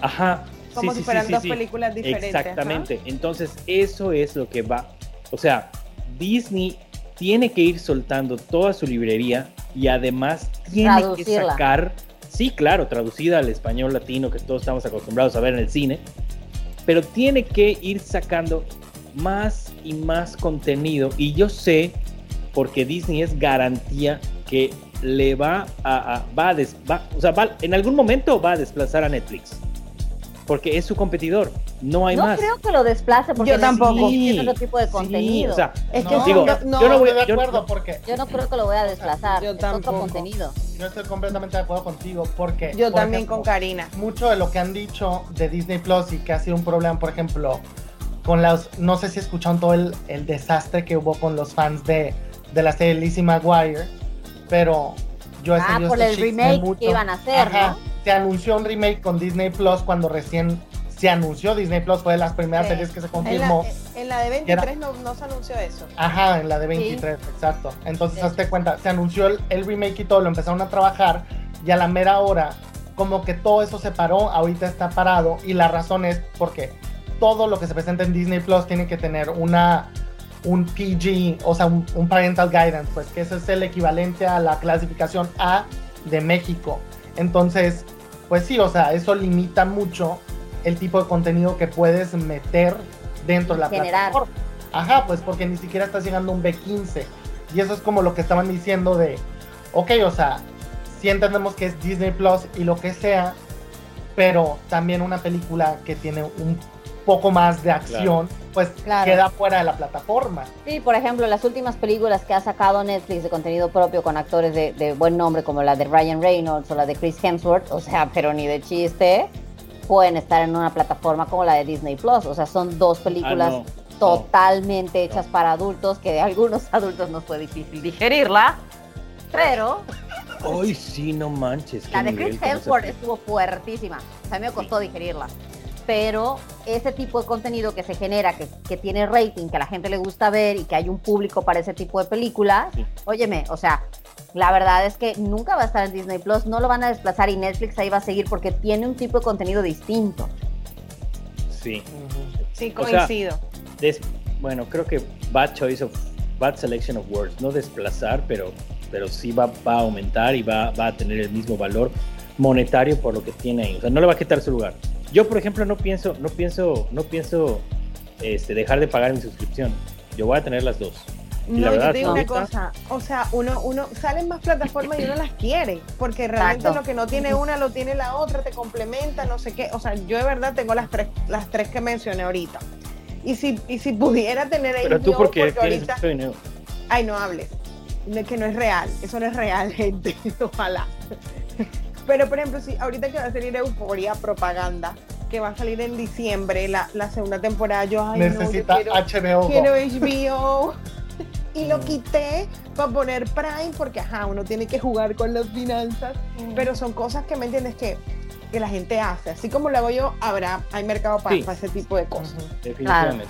Ajá. como sí, si sí, fueran sí, dos sí. películas diferentes. Exactamente. Entonces, eso es lo que va. O sea, Disney tiene que ir soltando toda su librería y además tiene que sacar, sí, claro, traducida al español latino que todos estamos acostumbrados a ver en el cine, pero tiene que ir sacando más y más contenido. Y yo sé, porque Disney es garantía que le va a, va a des- va- o sea, va- en algún momento va a desplazar a Netflix. Porque es su competidor, no hay no más. creo que lo desplace porque Yo tampoco. tiene otro tipo de Sí, contenido. o sea, Es que No, digo, no, no, yo no voy estoy de yo- acuerdo porque Yo no creo que lo voy a desplazar. Yo es otro contenido. yo estoy completamente de acuerdo contigo porque Yo por también ejemplo, con Karina. mucho de lo que han dicho de Disney Plus y que ha sido un problema, por ejemplo, con las, no sé si escucharon todo el, el desastre que hubo con los fans de, de la serie Lizzie McGuire, pero yo he Ah, por el remake mucho. que iban a hacer, ¿no? Se anunció un remake con Disney Plus cuando recién se anunció Disney Plus, fue de las primeras Sí. series que se En la, confirmó. en la de 23 no, no se anunció eso. Ajá, en la de 23, exacto. Entonces, hazte cuenta, se anunció el, el remake y todo, lo empezaron a trabajar y a la mera hora, como que todo eso se paró, ahorita está parado y la razón es porque todo lo que se presenta en Disney Plus tiene que tener una un PG, o sea, un, un parental guidance, pues que ese es el equivalente a la clasificación A de México. Entonces, pues sí, o sea, eso limita mucho el tipo de contenido que puedes meter dentro de la Generar. plataforma. Ajá, pues porque ni siquiera estás llegando a un B15. Y eso es como lo que estaban diciendo de, ok, o sea, sí entendemos que es Disney Plus y lo que sea, pero también una película que tiene un poco más de acción, pues Claro. queda fuera de la plataforma. Sí, por ejemplo, las últimas películas que ha sacado Netflix de contenido propio con actores de, de buen nombre, como la de Ryan Reynolds o la de Chris Hemsworth, o sea, pero ni de chiste, pueden estar en una plataforma como la de Disney Plus. O sea, son dos películas Ah, no, totalmente hechas para adultos, que de algunos [LAUGHS] adultos nos fue difícil digerirla, pero Ay, sí, no manches. la de Chris Hemsworth película. estuvo fuertísima. O sea, a mí me costó digerirla. Pero ese tipo de contenido que se genera, que, que tiene rating, que a la gente le gusta ver y que hay un público para ese tipo de películas, Sí. óyeme, o sea, la verdad es que nunca va a estar en Disney Plus, no lo van a desplazar y Netflix ahí va a seguir porque tiene un tipo de contenido distinto. Sí. Sí, O sea, coincido. Des- bueno, creo que bad choice of bad selection of words, no desplazar, pero, pero sí va, va a aumentar y va, va a tener el mismo valor monetario por lo que tiene ahí. O sea, no le va a quitar su lugar. Yo, por ejemplo, no pienso, no pienso, no pienso este, dejar de pagar mi suscripción. Yo voy a tener las dos. Y No, yo te digo una cosa, o sea, uno, uno salen más plataformas y uno las quiere, porque realmente Exacto. lo que no tiene una lo tiene la otra, te complementa, no sé qué. O sea, yo de verdad tengo las tres, las tres que mencioné ahorita. Y si, y si pudiera tener Pero tú, HBO, ¿por qué porque tienes ahorita, dinero? ay, no hables, que no es real, eso no es real, [LAUGHS] gente, ojalá. Pero por ejemplo, si ahorita que va a salir Euforia Propaganda, que va a salir en diciembre, la, la segunda temporada, yo, ay, no, yo Necesita quiero- HBO. Quiero HBO y lo quité para poner Prime porque ajá, uno tiene que jugar con las finanzas, pero son cosas que me entiendes que, que la gente hace, así como lo hago yo, habrá hay mercado para, Sí. ese tipo de cosas. Definitivamente.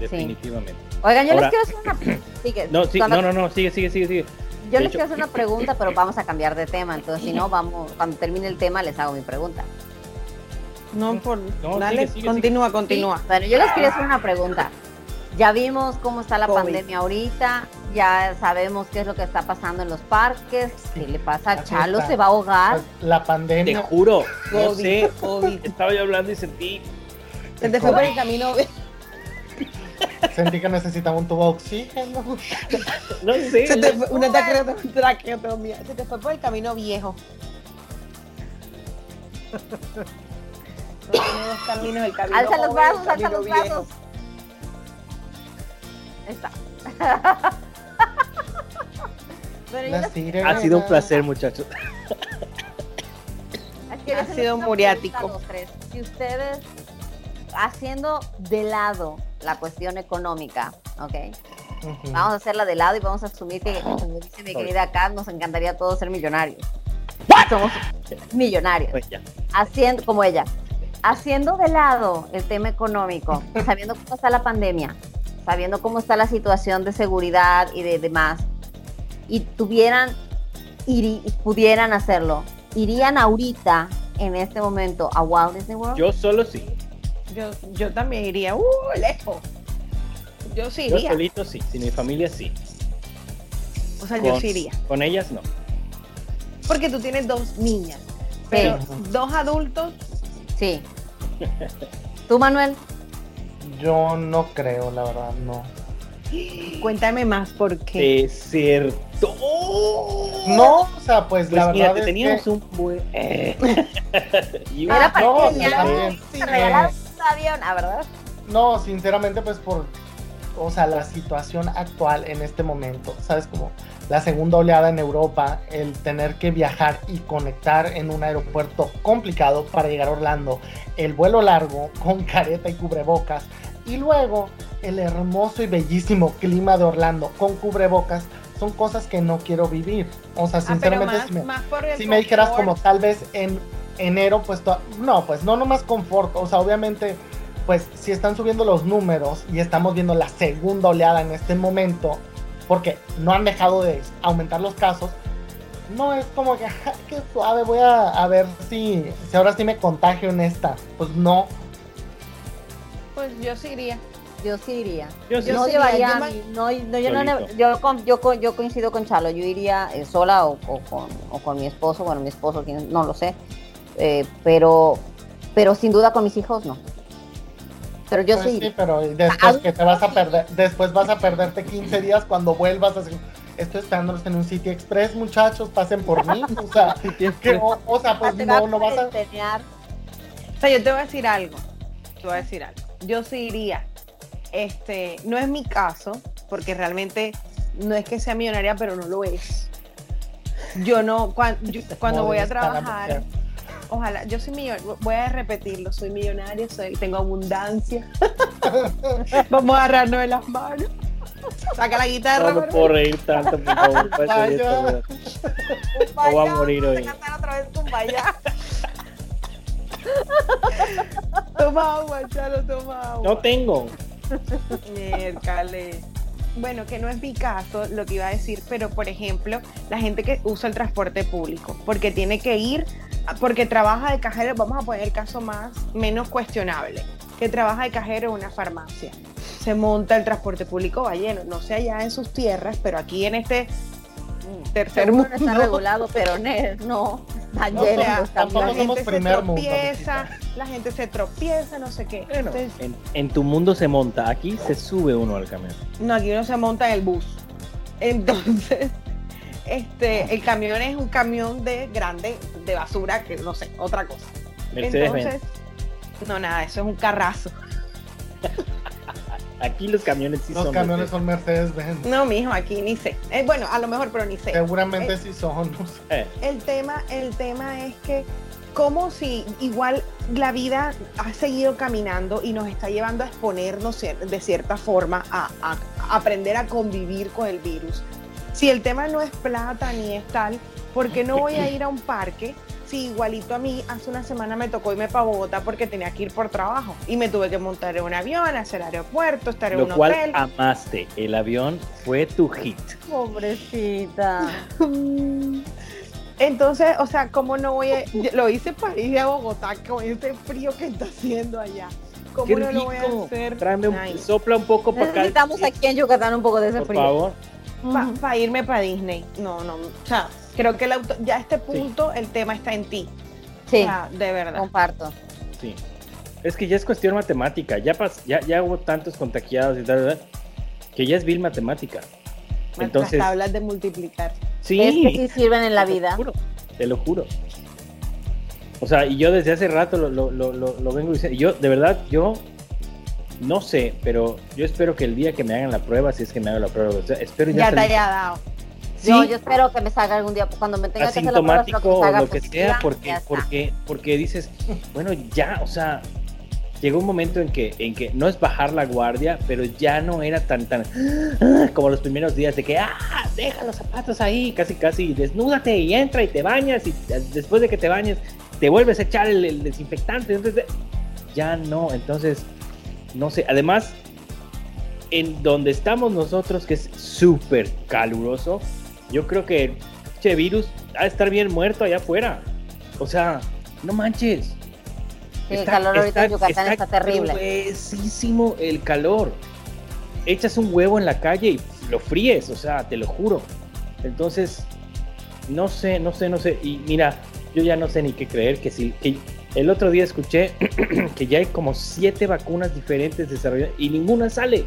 Definitivamente. Oigan, yo Ahora- les quiero hacer una. [CLEARS THROAT] Sigue, No, sí, cuando- no, no, no, sigue, sigue, sigue, sigue. Yo de les hecho- quiero hacer una pregunta, pero vamos a cambiar de tema. Entonces, si no, vamos, cuando termine el tema, les hago mi pregunta. No, por No, dale, sigue, sigue, continúa, continúa. Bueno, yo les quería hacer una pregunta. Ya vimos cómo está la COVID. pandemia ahorita, ya sabemos qué es lo que está pasando en los parques, qué le pasa a Chalo, está. se va a ahogar. La Te pandemia. juro, no COVID, sé. COVID. Estaba yo hablando y sentí. Se te fue por el camino, Sentí que necesitaba un tubo de oxígeno. No sé. se te fue una traqueotomía, se te fue por el camino viejo. [LAUGHS] Tiene dos caminos, el camino Alza los brazos, alza los brazos. Está. [LAUGHS] Bueno, yo La les- sirena. Ha sido un placer, muchachos. Ha sido una muriático. a. Si ustedes, haciendo de lado la cuestión económica, ¿ok? Vamos a hacerla de lado y vamos a asumir que, como dice mi querida Kat, nos encantaría todos ser millonarios. Somos millonarios. Pues. Haciendo, como ella, haciendo de lado el tema económico, [LAUGHS] sabiendo cómo está la pandemia, sabiendo cómo está la situación de seguridad y de demás, y tuvieran, iri- pudieran hacerlo, irían ahorita, en este momento, a Walt Disney World. Yo solo sí. Yo, yo también iría, uh, lejos. Yo sí Yo iría. solito sí. Sin mi familia sí. O sea, yo Con- sí iría. Con ellas no. Porque tú tienes dos niñas. Pero Sí. dos adultos, Sí. ¿Tú, Manuel? Yo no creo, la verdad, no. cuéntame más por qué. Desierto. No, o sea, pues, Pues la mira, verdad te es teníamos que... un buen. [LAUGHS] eh. Y Era para no, que ya también. Sí. avión, ah, ¿verdad? No, sinceramente, pues por, o sea, la situación actual en este momento, ¿sabes? Como la segunda oleada en Europa, el tener que viajar y conectar en un aeropuerto complicado para llegar a Orlando, el vuelo largo con careta y cubrebocas, y luego el hermoso y bellísimo clima de Orlando con cubrebocas, son cosas que no quiero vivir. O sea, Ah, sinceramente, más, si me, más si me dijeras como tal vez en enero, pues no, pues no nomás confort, o sea, obviamente, pues si están subiendo los números y estamos viendo la segunda oleada en este momento, porque no han dejado de aumentar los casos, no es como que, "Ja, qué suave, voy a, a ver si, si ahora sí me contagio en esta. Pues no, Pues yo sí iría. Yo sí iría. Yo sí. no llevaría no, no, yo, no, yo, con- yo, con- yo coincido con Chalo, yo iría eh, sola o, o con, o con mi esposo, bueno, mi esposo, no lo sé, eh, pero, pero sin duda con mis hijos no. Pero yo pues sí sí, pero después que te vas a perder, después vas a perderte 15 días cuando vuelvas a decir, estoy esperándolos en un City Express, muchachos, pasen por mí, o sea, [LAUGHS] que, o, o sea, pues va no, no vas a... O sea, yo te voy a decir algo. Te voy a decir algo. Yo sí iría. Este, no es mi caso, porque realmente no es que sea millonaria, pero no lo es. Yo no, cuan- yo- [LAUGHS] cuando, voy a trabajar, ojalá, yo soy millonaria, voy a repetirlo, soy millonaria, soy, tengo abundancia. [LAUGHS] Vamos a agarrarnos de las manos. Saca la guitarra. No me Manuel. puedo reír tanto, por favor. [LAUGHS] esto. Kumbaya, voy a morir hoy. cantar otra vez. [LAUGHS] Toma agua, Chalo, toma agua. No tengo. Miércoles. Bueno, que no es mi caso lo que iba a decir, pero por ejemplo, la gente que usa el transporte público, porque tiene que ir, porque trabaja de cajero, vamos a poner el caso más, menos cuestionable, que trabaja de cajero en una farmacia. Se monta el transporte público va lleno, no sé allá en sus tierras, pero aquí en este tercer mundo, no está regulado, pero [LAUGHS] no, está No, lleno. o sea, está tampoco la somos gente se mundo, tropieza, la gente se tropieza, no sé qué. Bueno, Entonces, en, en tu mundo se monta, aquí se sube uno al camión. no, aquí uno se monta en el bus. Entonces, [LAUGHS] este, el camión es un camión de grande, de basura, que no sé, otra cosa. Entonces, no, nada, eso es un carrazo. [LAUGHS] Aquí los camiones sí Los son. camiones Mercedes. son Mercedes-Benz. No, mijo, aquí ni sé. Eh, bueno, a lo mejor, pero ni sé. Seguramente Eh, sí son. no sé. Eh, El tema, el tema es que como si igual la vida ha seguido caminando y nos está llevando a exponernos de cierta forma a, a- a aprender a convivir con el virus. Si el tema no es plata ni es tal, ¿por qué no voy a ir a un parque? Si igualito a mí hace una semana me tocó irme para Bogotá porque tenía que ir por trabajo y me tuve que montar en un avión, hacer aeropuerto, estar en Lo un cual hotel. amaste. El avión fue tu hit. Pobrecita. [LAUGHS] Entonces, o sea, ¿cómo no voy a.? Lo hice para ir a Bogotá con este frío que está haciendo allá. ¿Cómo ¡Qué no lo voy a hacer? Tráeme un, Nice. sopla un poco para acá. Necesitamos aquí en Yucatán un poco de ese Por frío. favor. Para irme para Disney. No, no. O sea, creo que el auto- ya a este punto el tema está en ti. Sí, O sea, de verdad. comparto. Sí. Es que ya es cuestión matemática. Ya, pas- ya, ya hubo tantos contagiados y tal, ¿verdad? que ya es vil matemática. Entonces, Las tablas de multiplicar. sí. Es que sí sirven en la Te lo vida. juro, te lo juro. O sea, y yo desde hace rato lo, lo- lo- lo- lo vengo diciendo. Yo, de verdad, yo no sé, pero yo espero que el día que me hagan la prueba, si es que me hagan la prueba, o sea, espero ya, Ya te haya dado. Sí, Yo, yo espero que me salga algún día cuando me tenga que hacer la prueba, asintomático me o lo que sea, porque, porque, porque dices, bueno, ya, o sea, llegó un momento en que, en que no es bajar la guardia, pero ya no era tan, tan, ah, como los primeros días de que, ah, deja los zapatos ahí, casi, casi, desnúdate y entra y te bañas y después de que te bañes te vuelves a echar el, el desinfectante, entonces ya no, entonces, no sé, además, en donde estamos nosotros, que es súper caluroso, yo creo que el che virus ha de estar bien muerto allá afuera. O sea, no manches. Sí, el calor ahorita en Yucatán está terrible. gruesísimo el calor. Echas un huevo en la calle y lo fríes, o sea, te lo juro. Entonces, no sé, no sé, no sé. Y mira, yo ya no sé ni qué creer que si que el otro día escuché [CLEARS THROAT] que ya hay como siete vacunas diferentes desarrolladas y ninguna sale.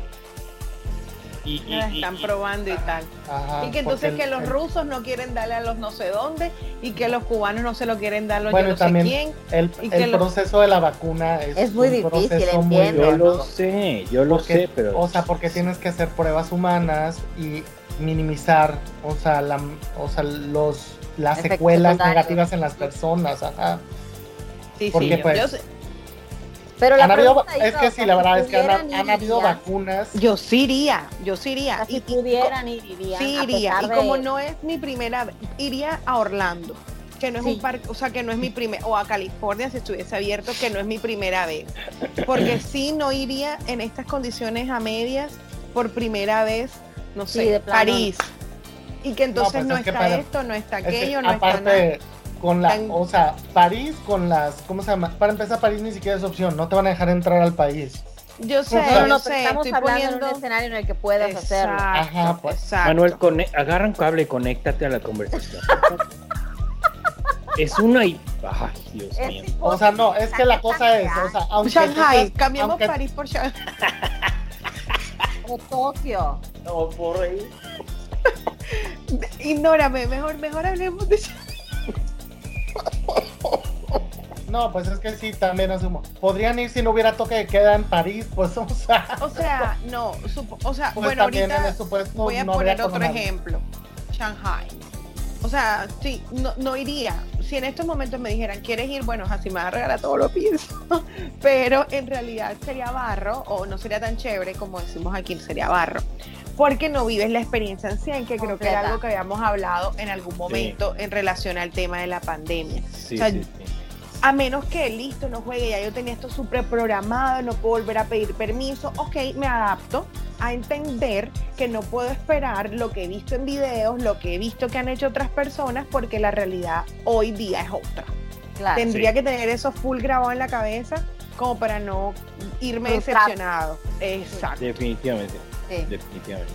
Y, y- Las y- están y- probando y tal. Ajá, Y que entonces que los el- rusos no quieren darle a los no sé dónde y que los cubanos no se lo quieren dar a los Bueno, yo no también sé quién. El, y que el lo- proceso de la vacuna es, Es muy un difícil, proceso muy entiendo. yo lo sé, yo lo porque- sé, pero O sea, porque tienes que hacer pruebas humanas y minimizar, o sea, la, o sea los, las secuelas negativas en las personas. Ajá. Sí, Porque, sí, yo- pues, yo, sé- Pero la Han habido- es que sí, la verdad es que han, habido vacunas. yo sí iría, yo sí O iría. sea, si Y- pudieran ir, irían. Sí, a iría. Y de- como no es mi primera vez, iría a Orlando, que no es Sí. un parque, o sea, que no es mi primer, o a California si estuviese abierto, que no es mi primera vez. Porque [COUGHS] sí, no iría en estas condiciones a medias por primera vez, no Sí, sé, de. París. Y que entonces pues no, es está para- esto, no está Es que aquello, no está nada. Con la, Tan- o sea, París con las, ¿cómo se llama? Para empezar, París ni siquiera es opción, no te van a dejar entrar al país. Yo sé, No, No, yo no, sé, estamos estoy hablando poniendo... de un escenario en el que puedas hacerlo. Exacto, Ajá, pues. exacto. Manuel, cone- agarra un cable y conéctate a la conversación. es una y ay, Dios Es mío. O sea, no, es que la cosa es, o sea, aunque Shanghai, seas- cambiamos aunque- París por Shanghai. O Tokio. No, por ahí. [LAUGHS] Ignórame, mejor, mejor hablemos de No, pues es que sí, también asumo. Podrían ir si no hubiera toque de queda en París, pues, [LAUGHS] o sea, O sea, no, supo- o sea, pues bueno, también ahorita supuesto voy a no poner otro ejemplo. Shanghai. O sea, sí, no, no iría. Si en estos momentos me dijeran, ¿quieres ir? Bueno, así me va a regalar todo lo pienso. [LAUGHS] Pero en realidad sería barro, o no sería tan chévere como decimos aquí, sería barro. Porque no vives la experiencia en 100, que creo que era algo que habíamos hablado en algún momento en relación al tema de la pandemia. Sí, O sea, sí, sí. A menos que listo, no juegue, ya yo tenía esto súper programado, no puedo volver a pedir permiso, ok, me adapto a entender que no puedo esperar lo que he visto en videos, lo que he visto que han hecho otras personas, porque la realidad hoy día es otra. Claro. Tendría Sí. que tener eso full grabado en la cabeza como para no irme Frustrado. decepcionado. Exacto. Definitivamente, Sí. definitivamente.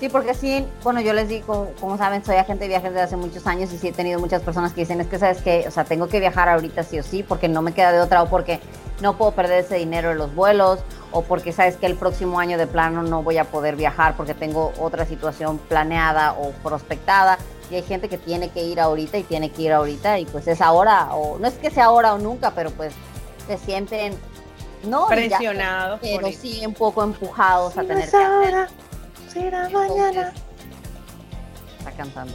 Sí, porque sí, bueno, yo les digo, como saben, soy agente de viajes desde hace muchos años y sí he tenido muchas personas que dicen, es que sabes que, o sea, tengo que viajar ahorita sí o sí, porque no me queda de otra o porque no puedo perder ese dinero en los vuelos o porque sabes que el próximo año de plano no voy a poder viajar porque tengo otra situación planeada o prospectada y hay gente que tiene que ir ahorita y tiene que ir ahorita y pues es ahora o no es que sea ahora o nunca, pero pues se sienten no Presionados pero eso. sí un poco empujados a No tener es que hacer. ahora, será mañana. Está cantando.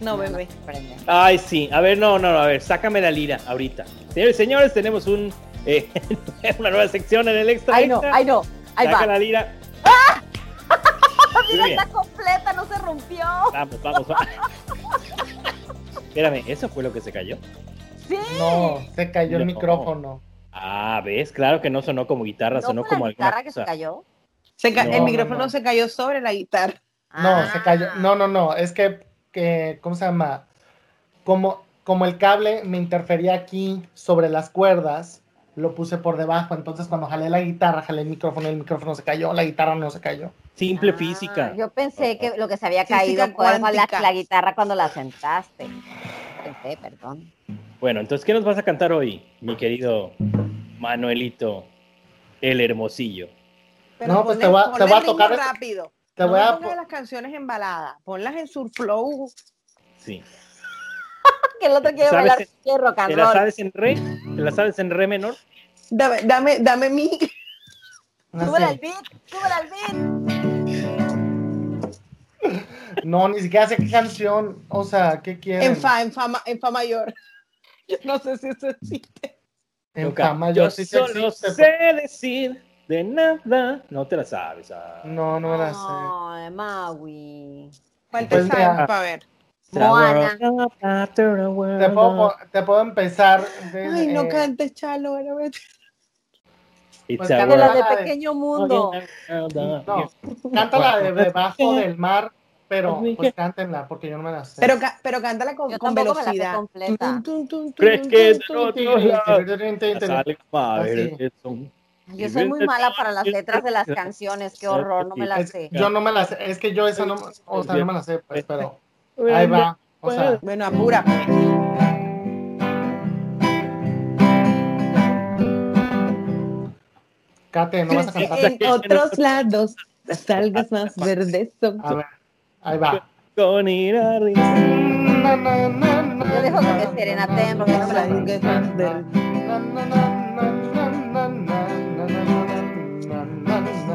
No, bebé. Prende. Ay, sí. A ver, no, no, no, a ver, sácame la lira ahorita. Señores y señores, tenemos un, eh, [LAUGHS] una nueva sección en el extra. Ay no, ay no, ahí va. la lira. [LAUGHS] Muy Mira, está completa, no se rompió. Vamos, vamos, vamos. Espérame, ¿eso fue lo que se cayó? Sí. No, se cayó el No. micrófono. Ah, ¿ves? Claro que no sonó como guitarra, ¿No sonó como la alguna guitarra que se cosa. cayó? Se ca- No, el no, micrófono no. se cayó sobre la guitarra. No, Ah. se cayó. No, no, no. Es que, que ¿cómo se llama? Como, como el cable me interfería aquí sobre las cuerdas, lo puse por debajo. Entonces, cuando jalé la guitarra, jalé el micrófono y el micrófono se cayó. La guitarra no se cayó. Simple Ah, física. Yo pensé que lo que se había caído fue la, la guitarra cuando la sentaste. Pensé, perdón. Bueno, entonces, ¿qué nos vas a cantar hoy, mi querido Manuelito, el hermosillo? Pero No, pues ponle- te voy a- te voy a ritmo tocar- rápido. Te no voy a. pongas las canciones en balada. Ponlas en sur flow. Sí. [LAUGHS] Que el otro quiere ¿Sabes bailar en- quiere rock and ¿Te la roll. sabes en re? ¿Te la sabes en re menor? Dame, dame, dame mi. no sé. al beat, súbele al beat. No, ni siquiera sé qué canción. O sea, ¿qué quieren? En fa, en fa, ma- en fa mayor. No sé si eso existe. En fa mayor, Yo sí solo existe, sé decir de nada. No te la sabes. ah. No, no me la sé. Ay, Maui. ¿Cuál te Pues sabes vea. para ver? Moana. Te puedo, te puedo empezar. Ay, no eh, cantes, Chalo. bueno, vete. Pues a De cántala la de Pequeño Mundo. No, cántala de debajo del mar, pero pues cántenla porque yo no me la sé. Pero, pero cántala con, con velocidad. completa. ¿Crees que son? Yo soy muy mala para las letras de las [LAUGHS] canciones. Qué horror, no me las Es- sé. yo no me la sé, es que yo esa no, o sea, no me la sé, pues, pero ahí va. O sea, Bueno, apura. pues. Kate, no vas a cantar. En otros lados, las algas más verdes [LAUGHS] son. A ver, Ahí va. Con ir a Yo dejo que me serenaten porque no me la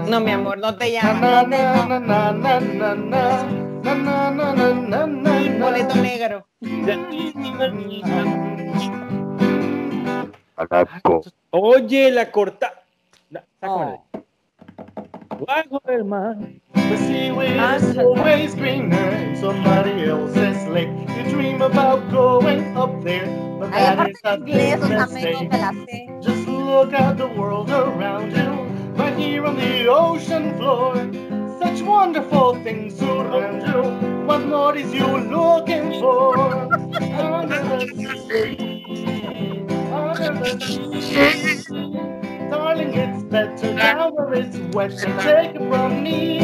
No, mi amor, no te llamas. Boleto negro. Oye, la corta. Bajo el mar. The seaway is always greener in somebody else's lake. You dream about going up there, but Ay, that is a en inglés, o big mistake. me la sé. Just look at the world around you, right here on the ocean floor. Such wonderful things around you. What more is you looking for? Under the sea, under the sea. Darling, it's better now where it's wet. So take it from me.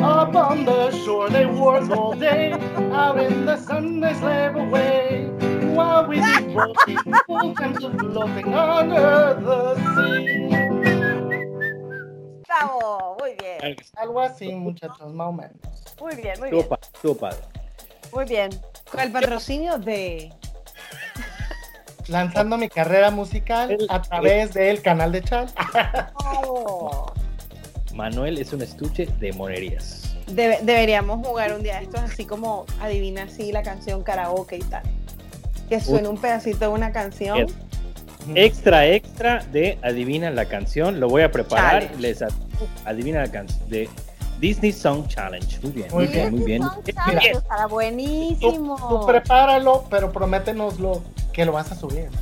Up on the shore, they work all day. Out in the sun, they slave away. While we be walking, full time to floating under the sea. Bravo, muy bien. Algo así, muchachos, más o menos. Muy bien, muy bien. estuvo padre. Muy bien. Con el patrocinio de. Lanzando mi carrera musical El- a través del canal de Chal. [LAUGHS] Oh. Manuel es un estuche de monerías. Debe- deberíamos jugar un día de estos así como adivina así la canción karaoke y tal. Que suene un pedacito de una canción. Extra, extra de Adivina la canción. Lo voy a preparar. Challenge. Les ad- adivina la canción de Disney Song Challenge. Muy bien, Muy bien, muy bien. Song Challenge estará buenísimo. Tú, tú prepáralo, pero prométenoslo que lo vas a subir. [LAUGHS]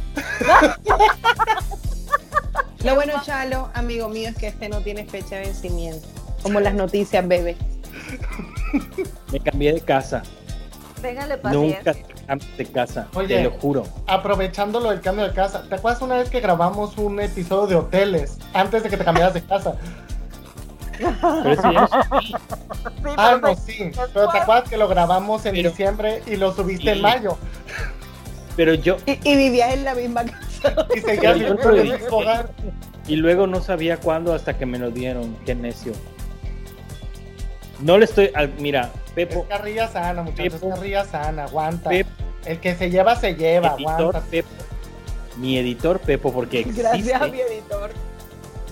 Lo bueno, Chalo, amigo mío, es que este no tiene fecha de vencimiento. Como las noticias, bebé. Me cambié de casa. Téngale Nunca de casa. Oye. Te lo juro. Aprovechando lo del cambio de casa, ¿te acuerdas una vez que grabamos un episodio de hoteles antes de que te cambiaras de casa? Pero eso ya subí. Sí, Ah, pero no, sí. Pero te acuerdas que lo grabamos en Pero- diciembre y lo subiste en mayo. Pero yo, Y, y vivías en la misma casa. Y seguías en el dije. mismo hogar. y luego no sabía cuándo hasta que me lo dieron. Qué necio. No le estoy. al- Mira, Pepo, Es carrilla sana, muchachos. Es carrilla sana, aguanta. El que se lleva, se lleva, editor aguanta. Pepo. Mi editor Pepo, porque [LAUGHS] Gracias a mi existe. editor.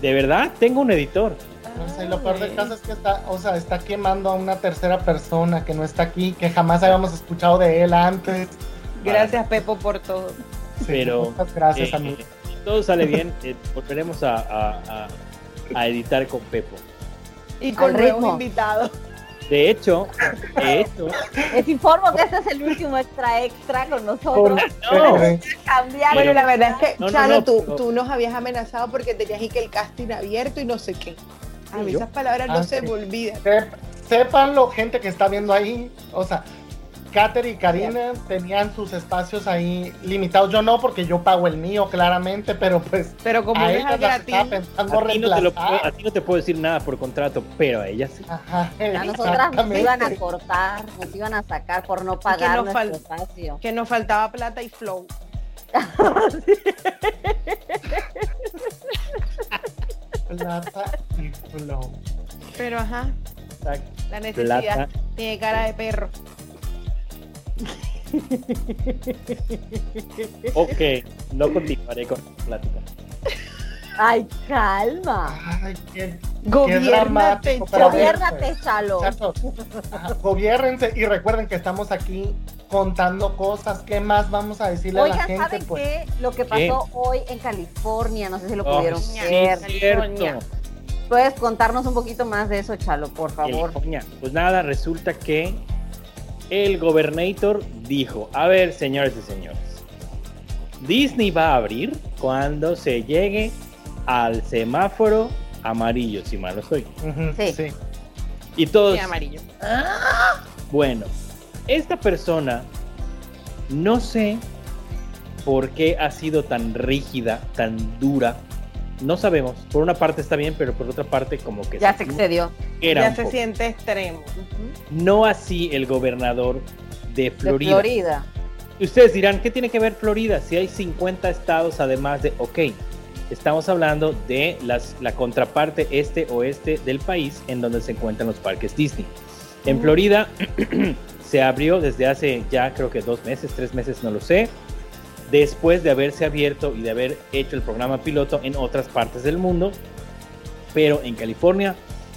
De verdad, tengo un editor. No sé, lo peor del caso es que está, o sea, está quemando a una tercera persona que no está aquí, que jamás habíamos escuchado de él antes. Gracias, Pepo, por todo. Sí, Pero, muchas gracias, Eh, amigo. si todo sale bien, eh, volveremos a, a- a- a editar con Pepo. Y con nuevos ritmo. invitados. De hecho, de hecho, Les informo que este es el último extra extra con nosotros. no, Cambiar. Bueno, la verdad es que, No, no, Chalo, no, tú, tú nos habías amenazado porque tenías ahí que el casting abierto y no sé qué. A mí esas palabras no Ah, se sí. me olvidan. Sep- Sépanlo, gente que está viendo ahí, o sea, Kater y Karina tenían sus espacios ahí limitados. Yo no, porque yo pago el mío, claramente, pero pues Pero como a ellas las estaba pensando a ti, no te lo a ti no te puedo decir nada por contrato, pero a ella sí. Ajá, A nosotras nos iban a cortar, nos iban a sacar por no pagar nos nuestro espacio. que nos faltaba plata y flow. Plata y flow. Pero ajá, Exacto. la necesidad Plata. tiene cara de perro. [LAUGHS] Ok, no continuaré con la plática. Ay, calma. Ay, qué, Gobiérnate, dramático, pero Chalo. Gobiérnate, Chalo. Gobiérrense y recuerden que estamos aquí contando cosas. ¿Qué más vamos a decirle a la Oigan, gente? ¿saben Pues, qué? Lo que pasó hoy en California, no sé si lo Oh, pudieron sí, ver. cierto. ¿Puedes contarnos un poquito más de eso, Chalo, por favor? California. Pues nada, resulta que el gobernator dijo, a ver, señores y señores, Disney va a abrir cuando se llegue al semáforo amarillo, si mal no estoy. ujú, Sí. sí. Y todos, amarillo. bueno, esta persona, no sé por qué ha sido tan rígida, tan dura. No sabemos. Por una parte está bien, pero por otra parte como que Ya se excedió. era ya se poco. siente extremo. No así el gobernador de De Florida. Florida. Y Ustedes dirán, ¿qué tiene que ver Florida? Si hay 50 estados además de, ok, estamos hablando de las, la contraparte este-oeste del país en donde se encuentran los parques Disney. En. Florida [CLEARS THROAT] se abrió desde hace ya creo que dos meses, tres meses, no lo sé, después de haberse abierto y de haber hecho el programa piloto en otras partes del mundo, pero en California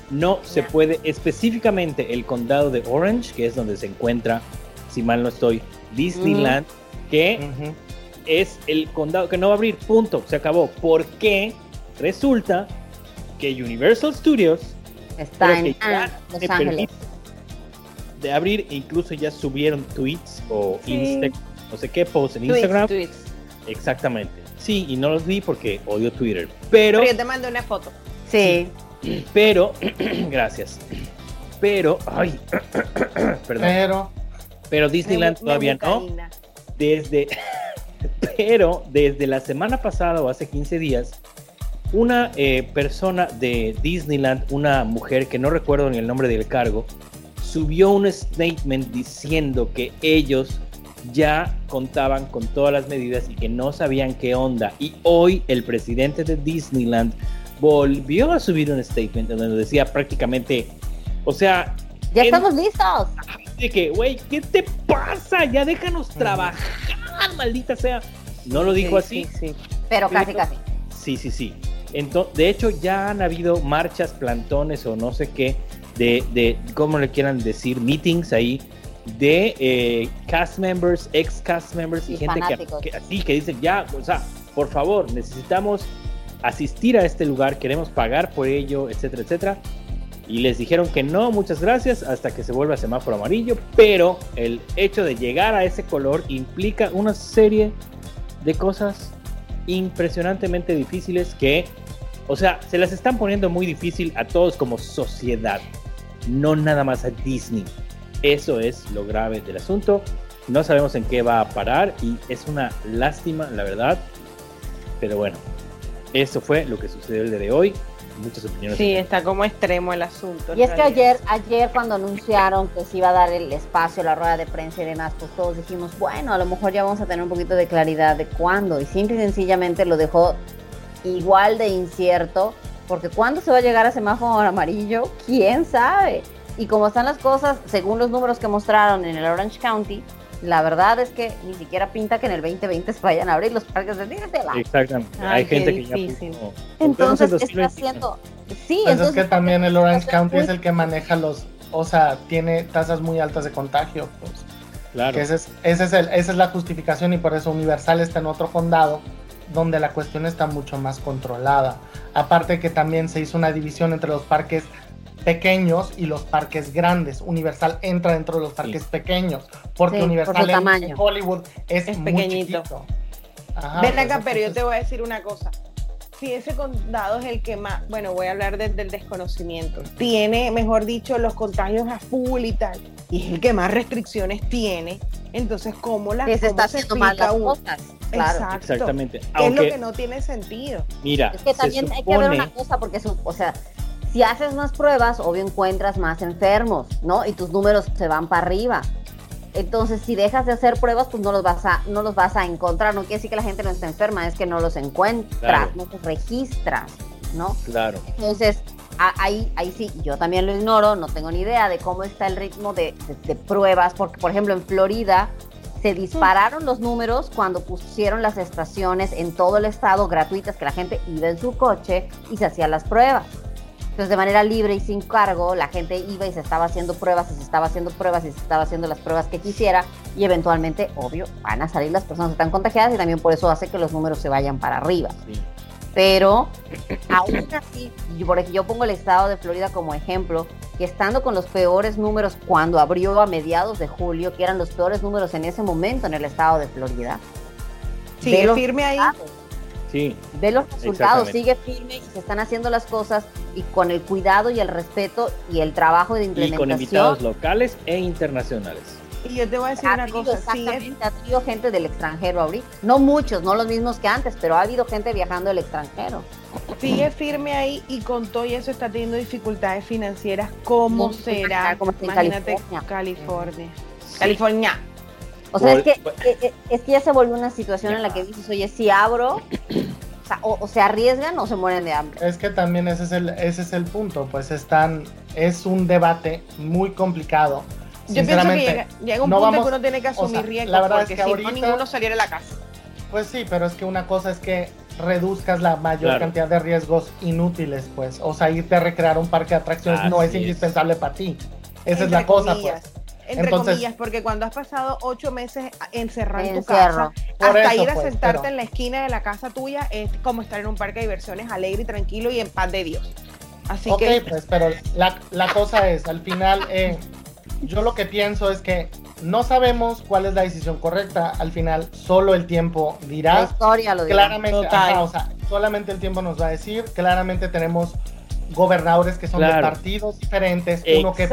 no se puede, específicamente el condado de Orange, que es donde se encuentra, si mal no estoy, Disneyland, que es el condado que no va a abrir, punto, se acabó. Porque resulta que Universal Studios Está en ah, Los Ángeles. de abrir, incluso ya subieron tweets o Sí. Insta- no sé qué post en Tweets, Instagram. tweets. Exactamente. Sí, y no los vi porque odio Twitter. Pero, Pero yo te mandé una foto. Sí. pero, [CLEARS THROAT] gracias. Pero, ay, [CLEARS THROAT] perdón. Pero, Pero Disneyland Me- me todavía no. Desde, [LAUGHS] pero desde la semana pasada o hace 15 días, una eh, persona de Disneyland, una mujer que no recuerdo ni el nombre del cargo, subió un statement diciendo que ellos ya contaban con todas las medidas y que no sabían qué onda. Y hoy el presidente de Disneyland volvió a subir un statement en donde decía prácticamente, o sea, Ya En- estamos listos. de que, güey, ¿qué te pasa? Ya déjanos trabajar, maldita sea. No lo dijo Sí, así. sí, sí. Pero casi, casi. Sí, sí, sí. Entonces, de hecho, ya han habido marchas, plantones o no sé qué, de, de ¿cómo le quieran decir? Meetings ahí de eh, cast members, ex cast members y, Y gente que, fanáticos. que así que dicen, ya, o sea, por favor, necesitamos asistir a este lugar, queremos pagar por ello, etcétera, etcétera. Y les dijeron que no, muchas gracias, hasta que se vuelva semáforo amarillo. Pero el hecho de llegar a ese color implica una serie de cosas impresionantemente difíciles que, o sea, se las están poniendo muy difícil a todos como sociedad, no nada más a Disney. Eso es lo grave del asunto. No sabemos en qué va a parar y es una lástima, la verdad. Pero bueno, Eso fue lo que sucedió el día de hoy. Muchas opiniones. Sí, está como extremo el asunto. Y es que ayer, ayer cuando anunciaron que se iba a dar el espacio, la rueda de prensa y demás, pues todos dijimos, bueno, a lo mejor ya vamos a tener un poquito de claridad de cuándo. Y simple y sencillamente lo dejó igual de incierto, porque cuándo se va a llegar a semáforo amarillo, quién sabe. Y como están las cosas, según los números que mostraron en el Orange County, la verdad es que ni siquiera pinta que en el 2020 se vayan a abrir los parques de Disneyland. Exactamente. Ay, Hay gente que ya. Entonces está el 2021. haciendo... Sí, Pues entonces es que también el Orange County muy- es el que maneja los, o sea, tiene tasas muy altas de contagio, pues. Claro. Que ese es, ese es el- esa es la justificación y por eso Universal está en otro condado donde la cuestión está mucho más controlada. Aparte que también se hizo una división entre los parques pequeños y los parques grandes. Universal entra dentro de los parques pequeños porque Sí, por Universal su en- Hollywood es, Es muy pequeñito. chiquito. Ajá, Ven acá, pero yo te voy a decir una cosa. Si ese condado es el que más, bueno, voy a hablar desde el desconocimiento, tiene, mejor dicho, los contagios a full y tal, y es el que más restricciones tiene, entonces, ¿cómo las que se está haciendo mal las cosas. Claro. Exacto. Exactamente. Que es lo Aunque, que no tiene sentido. mira, Es que también hay que ver una cosa, porque, su- o sea, si haces más pruebas, obvio encuentras más enfermos, ¿no? Y tus números se van para arriba. Entonces, si dejas de hacer pruebas, pues no los vas a, no los vas a encontrar. No quiere decir que la gente no está enferma, es que no los encuentras, Claro. no los registras, ¿no? Claro. Entonces, ahí, ahí sí, yo también lo ignoro, no tengo ni idea de cómo está el ritmo de, de- de pruebas, porque por ejemplo en Florida se dispararon los números cuando pusieron las estaciones en todo el estado gratuitas, que la gente iba en su coche y se hacían las pruebas. Entonces, de manera libre y sin cargo, la gente iba y se estaba haciendo pruebas y se estaba haciendo pruebas y se estaba haciendo las pruebas que quisiera y eventualmente, obvio, van a salir las personas que están contagiadas y también por eso hace que los números se vayan para arriba Sí. pero aún así, yo, por ejemplo, yo pongo el estado de Florida como ejemplo, que estando con los peores números cuando abrió a mediados de julio, que eran los peores números en ese momento en el estado de Florida, Sigue firme ahí. Sí. ve los resultados, sigue firme y se están haciendo las cosas y con el cuidado y el respeto y el trabajo de Y con implementación. invitados locales e internacionales. Y yo te voy a decir Ha una habido, cosa, exactamente, ha habido gente del extranjero ahorita. No muchos, no los mismos que antes, pero ha habido gente viajando del extranjero. sigue firme ahí y con todo y eso está teniendo dificultades financieras. ¿Cómo Como será? como Imagínate California. California. California. O sea, es que, eh, eh, es que ya se volvió una situación en la que dices, oye, si abro, o, sea, o- o se arriesgan o se mueren de hambre. Es que también ese es el, ese es el punto, pues están, es un debate muy complicado. Yo pienso que llega, llega un no punto vamos- que uno tiene que o asumir sea, riesgos la verdad es porque que si ahorita- no ninguno saliera a la casa. Pues sí, pero es que una cosa es que reduzcas la mayor Claro. cantidad de riesgos inútiles, pues. O sea, irte a recrear un parque de atracciones no es es. indispensable para ti. Esa es la cosa, comillas. pues. Entre Entonces- comillas, porque cuando has pasado ocho meses encerrado en tu Encierro. casa, Por hasta ir a pues, sentarte pero- en la esquina de la casa tuya es como estar en un parque de diversiones alegre y tranquilo y en paz de Dios. Así ok, que pues, pero la, la cosa es, al final, eh, yo lo que pienso es que no sabemos cuál es la decisión correcta. Al final, solo el tiempo La dirá. historia lo dirá. Claramente, ajá, o sea, solamente el tiempo nos va a decir. Claramente tenemos gobernadores que son de partidos diferentes, uno que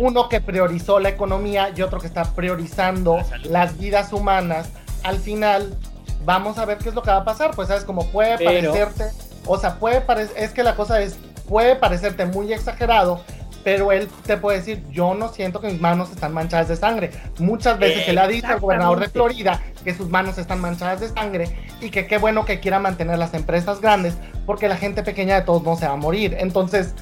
uno que priorizó la economía y otro que está priorizando las vidas humanas, al final vamos a ver qué es lo que va a pasar. Pues sabes, como puede Pero- parecerte, o sea, puede parecer, es que la cosa es, puede parecerte muy exagerado, pero él te puede decir, yo no siento que mis manos están manchadas de sangre. Muchas veces se le ha dicho al gobernador de. Florida que sus manos están manchadas de sangre y que qué bueno que quiera mantener las empresas grandes porque la gente pequeña de todos no se va a morir. Entonces,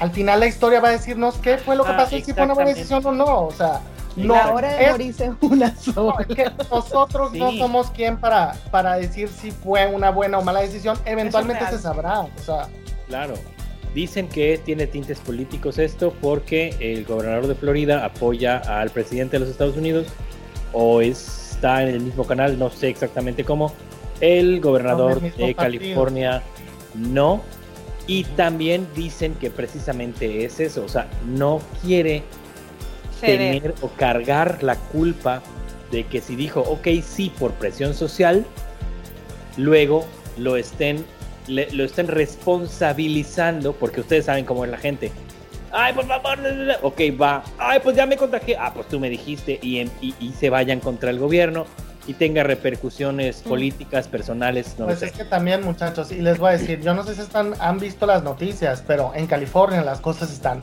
al final la historia va a decirnos qué fue lo que Ah, pasó y si fue una buena decisión o no. O sea, no, la hora de es- morirse una [LAUGHS] no, sola. es que nosotros no somos quien para, para decir si fue una buena o mala decisión. Eventualmente se sabrá. O sea, Claro. Dicen que tiene tintes políticos esto porque el gobernador de Florida apoya al presidente de los Estados Unidos o está en el mismo canal, no sé exactamente cómo. El gobernador de partido. California no. Y también dicen que precisamente es eso, o sea, no quiere Ceder. tener o cargar la culpa de que si dijo, ok, sí, por presión social, luego lo estén, le- lo estén responsabilizando, porque ustedes saben cómo es la gente. Ay, por favor, la, la, la". ok, va. Ay, pues ya me contagié. Ah, pues tú me dijiste y, en- y, y se vayan contra el gobierno. y tenga repercusiones políticas, personales, no Pues es que también, muchachos, y les voy a decir, yo no sé si están, han visto las noticias, pero en California las cosas están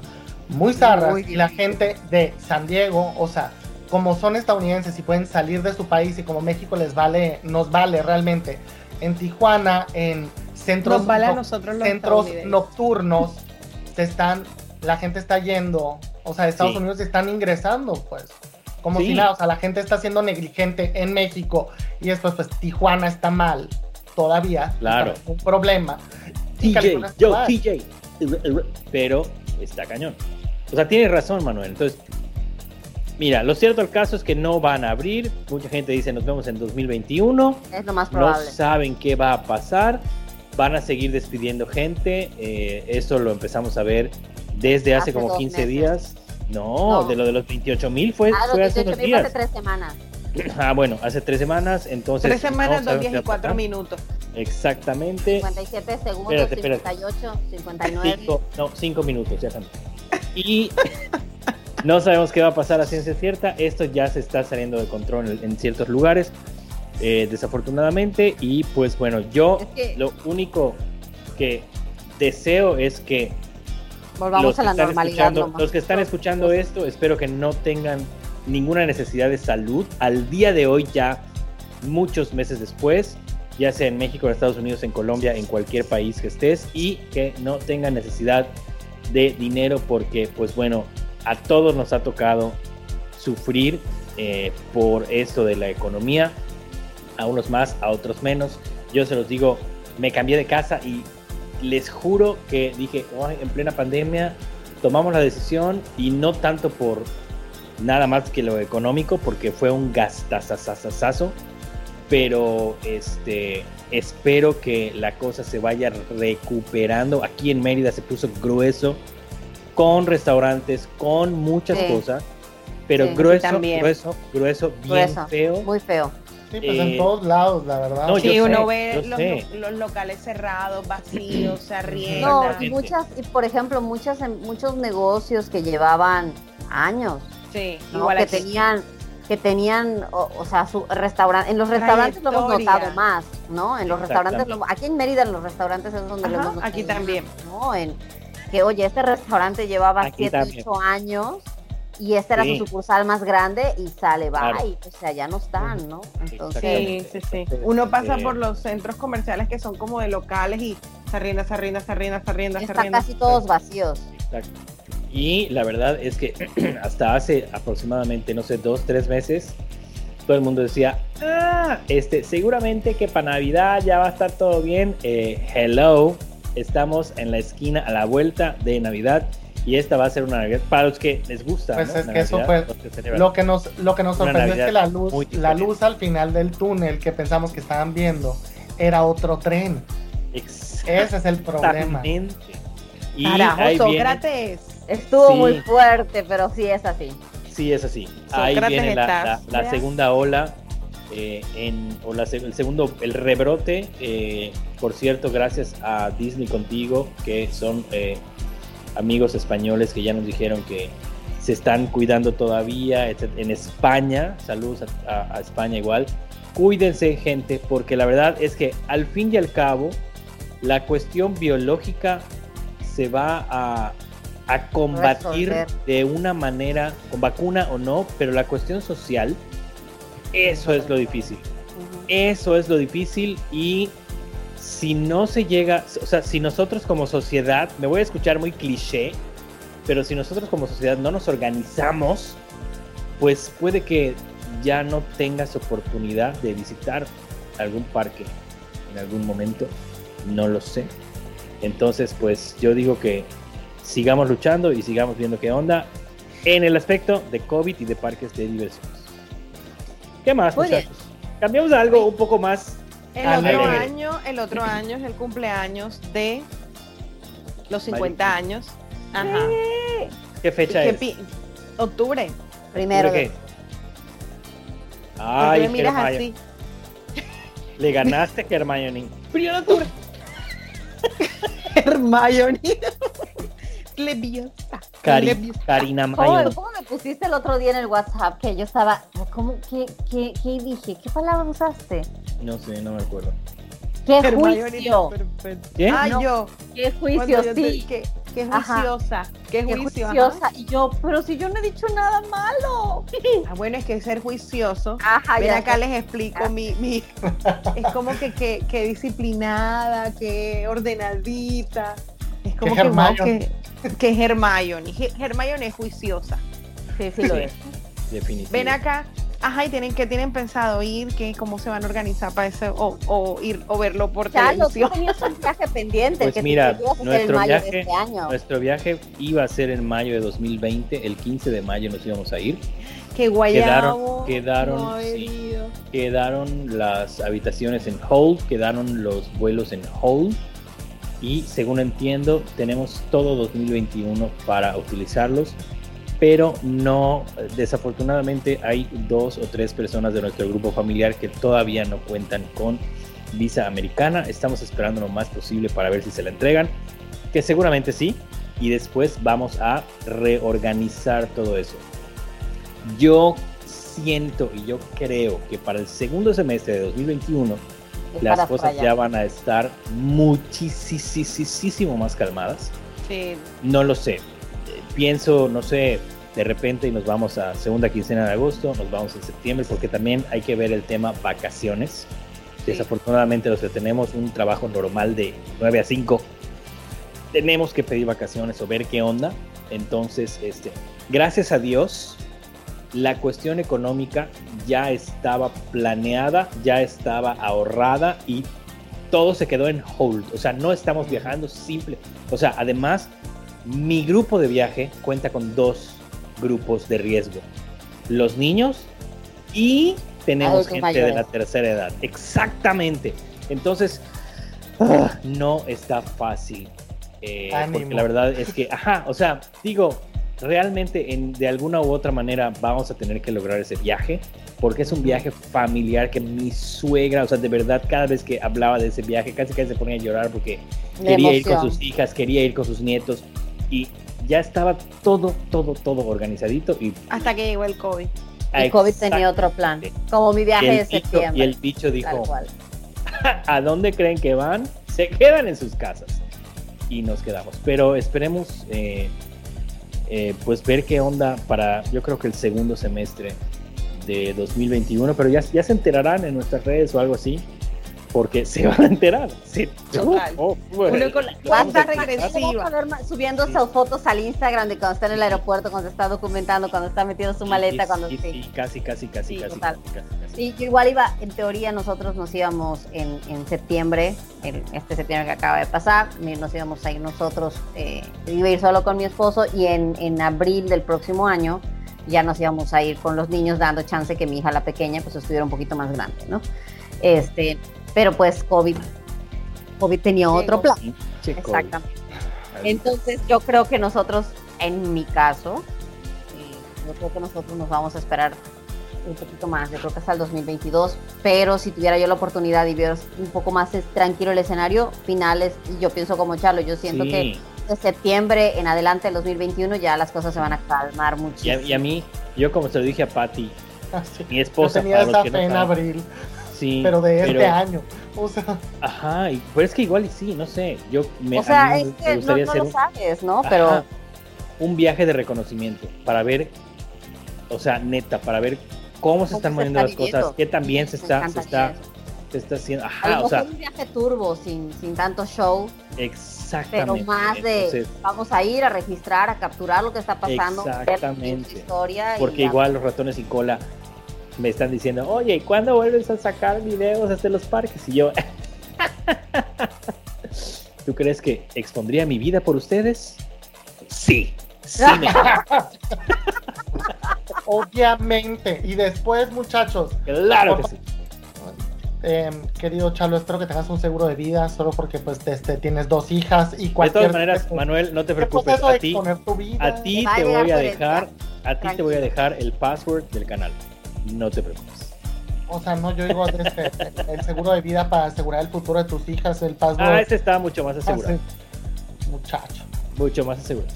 muy zarras Muy y la gente de San Diego, o sea, como son estadounidenses y pueden salir de su país y como México les vale, nos vale realmente, en Tijuana, en centros, Nos vale a no- nosotros los centros nocturnos, se están, la gente está yendo, o sea, Estados Sí. Unidos están ingresando, pues. Como Sí. si nada, o sea, la gente está siendo negligente en México y después, pues, Tijuana está mal todavía. Claro. Un problema. TJ, yo. TJ. Pero está cañón. O sea, tienes razón, Manuel. Entonces, mira, lo cierto del caso es que no van a abrir. Mucha gente dice nos vemos en 2021. Es lo más No probable. saben qué va a pasar. Van a seguir despidiendo gente. Eh, eso lo empezamos a ver desde hace, Hace como dos 15 meses. días. No, No. de lo de los 28 mil fue, Ah, los fue hace 18 unos mil fue hace días. tres semanas. [CLEARS THROAT] Ah, bueno, hace tres semanas. Entonces, Tres semanas, no dos días y cuatro minutos. Exactamente. 57 segundos, Espérate, espérate. 58, 59. Cinco, no, cinco minutos, ya cambió. Y no sabemos qué va a pasar a ciencia cierta. Esto ya se está saliendo de control en, en ciertos lugares, eh, desafortunadamente. Y pues bueno, yo Es que- lo único que deseo es que Volvamos los a la normalidad. los que están escuchando esto, espero que no tengan ninguna necesidad de salud. Al día de hoy, ya muchos meses después, ya sea en México, en Estados Unidos, en Colombia, en cualquier país que estés, y que no tengan necesidad de dinero, porque, pues bueno, a todos nos ha tocado sufrir eh, por esto de la economía, a unos más, a otros menos. Yo se los digo, me cambié de casa y les juro que dije, "Ay, en plena pandemia tomamos la decisión y no tanto por nada más que lo económico, porque fue un gastazazazazo, pero este espero que la cosa se vaya recuperando. Aquí en Mérida se puso grueso con restaurantes, con muchas Sí. cosas, pero Sí, grueso, grueso, grueso, bien Grueso, feo. Muy feo. Sí, pues Eh, en todos lados, la verdad. no, Sí, uno sé, ve yo los, los locales cerrados, vacíos, se arriendan. No, y muchas, y por ejemplo, muchas, em- muchos negocios que llevaban años, Sí, ¿no? igual que aquí. tenían, que tenían, o, o sea, su restaurante, en los restaurantes lo hemos notado más, ¿no? En los restaurantes, lo- aquí en Mérida, en los restaurantes es donde lo Ajá, hemos notado aquí más, también. ¿no? En, que oye, este restaurante llevaba Aquí 7, también. 8 años y esta era Sí. su sucursal más grande y sale, bye, Claro. o sea, ya no están, ¿no? Entonces, Sí, sí, sí. Entonces, Uno pasa eh, por los centros comerciales que son como de locales y se arrienda, se arrienda, se arrienda, se arrienda, se están arrienda. casi todos vacíos. Exacto. Y la verdad es que [CLEARS THROAT] hasta hace aproximadamente, no sé, dos, tres meses, todo el mundo decía, ah, este, seguramente que para Navidad ya va a estar todo bien. Eh, hello, estamos en la esquina a la vuelta de Navidad y esta va a ser una Navidad para los que les gusta. Pues ¿no? es que eso fue que. Lo que nos, lo que nos sorprendió es que la luz, la luz al final del túnel que pensamos que estaban viendo era otro tren. Ese es el problema. Exactamente. Y Carajo, Sócrates. Estuvo Sí. muy fuerte, pero sí es así. Sí, es así. Ahí viene la, la- segunda segunda ola. eh, en, o la se- el segundo, el rebrote. eh, por cierto, gracias a Disney Contigo, que son eh, amigos españoles que ya nos dijeron que se están cuidando todavía. En España, saludos a, a- a España igual. Cuídense, gente, porque la verdad es que al fin y al cabo, la cuestión biológica se va a, a combatir Resolver. de una manera, con vacuna o no, pero la cuestión social, eso es lo difícil. Eso es lo difícil y si no se llega, o sea, si nosotros como sociedad, me voy a escuchar muy cliché, pero si nosotros como sociedad no nos organizamos, pues puede que ya no tengas oportunidad de visitar algún parque en algún momento, no lo sé. Entonces, pues yo digo que sigamos luchando y sigamos viendo qué onda en el aspecto de COVID y de parques de diversiones. ¿Qué más, muchachos? Cambiamos a algo un poco más. El Alegre. otro año, el otro [LAUGHS] año es el cumpleaños de los 50 Marichu. años. Ajá. ¿Qué fecha ¿Qué es? pi- Octubre. Primero. ¿Sobre de- qué? ¿Por qué Ay, me miras Hermione. así? Le ganaste, Hermione. Primero de octubre. [LAUGHS] [LAUGHS] Hermione. Leviosa. Cari- Leviosa. Karina ¿Cómo, Mayon. cómo me pusiste el otro día en el WhatsApp que yo estaba, ¿cómo, qué, qué, qué dije? ¿Qué palabra usaste? No sé, no me acuerdo. ¿Qué Hermione juicio? ¿Qué? Ah, No. yo. ¿Qué juicio? yo te- Sí. que, que Ajá. juiciosa. Que Qué juicio, ajá. juiciosa. Y yo, pero si yo no he dicho nada malo. Ah, bueno, es que ser juicioso. [LAUGHS] Ajá, Ven ya acá sé. les explico mi, mi- es como que, que, que disciplinada, que ordenadita. Es como Que que, wow, Hermione. que, que es Hermione. Es juiciosa. Sí, sí lo es. Definitivamente. Ven acá. Ajá, y tienen que tienen pensado ir, que cómo se van a organizar para eso, o, o ir o verlo por Carlos, tú televisión. un viaje pendiente Pues que mira, nuestro viaje, de este año. nuestro viaje iba a ser en mayo de 2020, el 15 de mayo nos íbamos a ir. Que guayabo. quedaron, no haber sí. ido. Quedaron las habitaciones en hold, quedaron los vuelos en hold y según entiendo tenemos todo 2021 para utilizarlos, pero no, desafortunadamente hay dos o tres personas de nuestro grupo familiar que todavía no cuentan con visa americana. Estamos esperando lo más posible para ver si se la entregan, que seguramente sí, y después vamos a reorganizar todo eso. Yo siento y yo creo que para el segundo semestre de 2021 Es las cosas allá. ya van a estar muchísimo más calmadas. Sí, No lo sé. Pienso, no sé, de repente y nos vamos a segunda quincena de agosto, nos vamos en septiembre, porque también hay que ver el tema vacaciones. Sí. Desafortunadamente los que tenemos un trabajo normal de 9 a 5, tenemos que pedir vacaciones o ver qué onda. Entonces, este, gracias a Dios, la cuestión económica ya estaba planeada, ya estaba ahorrada y todo se quedó en hold. O sea, no estamos viajando simple. O sea, además, mi grupo de viaje cuenta con dos grupos de riesgo. Los niños y tenemos gente mayores. de la tercera edad. Exactamente. Entonces, ah, no está fácil. Eh, porque la verdad es que, ajá, o sea, digo, realmente en, de alguna u otra manera vamos a tener que lograr ese viaje, porque es un viaje familiar que mi suegra, o sea, de verdad, cada vez que hablaba de ese viaje, casi casi se ponía a llorar porque quería ir con sus hijas, quería ir con sus nietos y ya estaba todo, todo, todo organizadito y hasta que llegó el COVID. Y COVID tenía otro plan. Como mi viaje el, de bicho, septiembre. y el bicho dijo. [LAUGHS] ¿a dónde creen que van? Se quedan en sus casas. Y nos quedamos. Pero esperemos eh, eh, pues ver qué onda para, yo creo que el segundo semestre de 2021, pero ya, ya se enterarán en nuestras redes o algo así, porque se van a enterar. Sí. Total. Oh, bueno. Uno con la Vamos cuenta a contar. regresiva. Subiendo Sí. sus fotos al Instagram de cuando está en el aeropuerto, cuando está documentando, cuando está metiendo su maleta, Sí, cuando sí, casi, casi, casi, Sí, casi, total. casi, casi, casi. Sí, yo igual iba, en teoría nosotros nos íbamos en, en septiembre, este septiembre que acaba de pasar, nos íbamos a ir nosotros, eh, iba a ir solo con mi esposo y en, en abril del próximo año ya nos íbamos a ir con los niños dando chance que mi hija la pequeña pues estuviera un poquito más grande, ¿no? Este, pero pues COVID, COVID tenía otro plan. COVID. Exactamente. [LAUGHS] Entonces yo creo que nosotros, en mi caso, eh, yo creo que nosotros nos vamos a esperar un poquito más, yo creo que hasta el 2022, pero si tuviera yo la oportunidad y ver un poco más tranquilo el escenario, finales, yo pienso como Charlo, yo siento Sí. que de septiembre en adelante del 2021 ya las cosas se van a calmar Y a, muchísimo. y a mí, yo como se lo dije a Patty, [LAUGHS] Así. mi Yo esposa, tenía para los esa que no fe en saben, abril, sí, pero de este pero- año. O sea, Ajá, y, pero es que igual y sí, no sé, yo me, o sea, es me que no, gustaría no hacer lo un, sabes, ¿no? ajá, Pero un viaje de reconocimiento para ver, o sea, neta, para ver cómo se ¿cómo están se moviendo está las cosas, viviendo? qué tan bien se Me está, se está, eso. se está haciendo, ajá, o sea, un viaje turbo sin, sin tanto show, pero exactamente. más de entonces, vamos a ir a registrar, a capturar lo que está pasando, ver Exactamente. su historia y porque ya. igual los ratones sin cola me están diciendo, oye, ¿y cuándo vuelves a sacar videos desde los parques? Y yo, [LAUGHS] ¿tú crees que expondría mi vida por ustedes? Sí, sí, me- [LAUGHS] obviamente. Y después, muchachos, claro que sí. eh, querido Chalo, espero que tengas un seguro de vida, solo porque pues este, tienes dos hijas y De cualquier... todas maneras, Manuel, no te ¿Qué preocupes, de a ti, a ti Te te voy a dejar, a ti te voy a dejar el password del canal. No te preocupes. O sea, no, yo digo este, el seguro de vida para asegurar el futuro de tus hijas, el password. Ah, ese está mucho más asegurado. Ah, sí. Muchacho. Mucho más asegurado.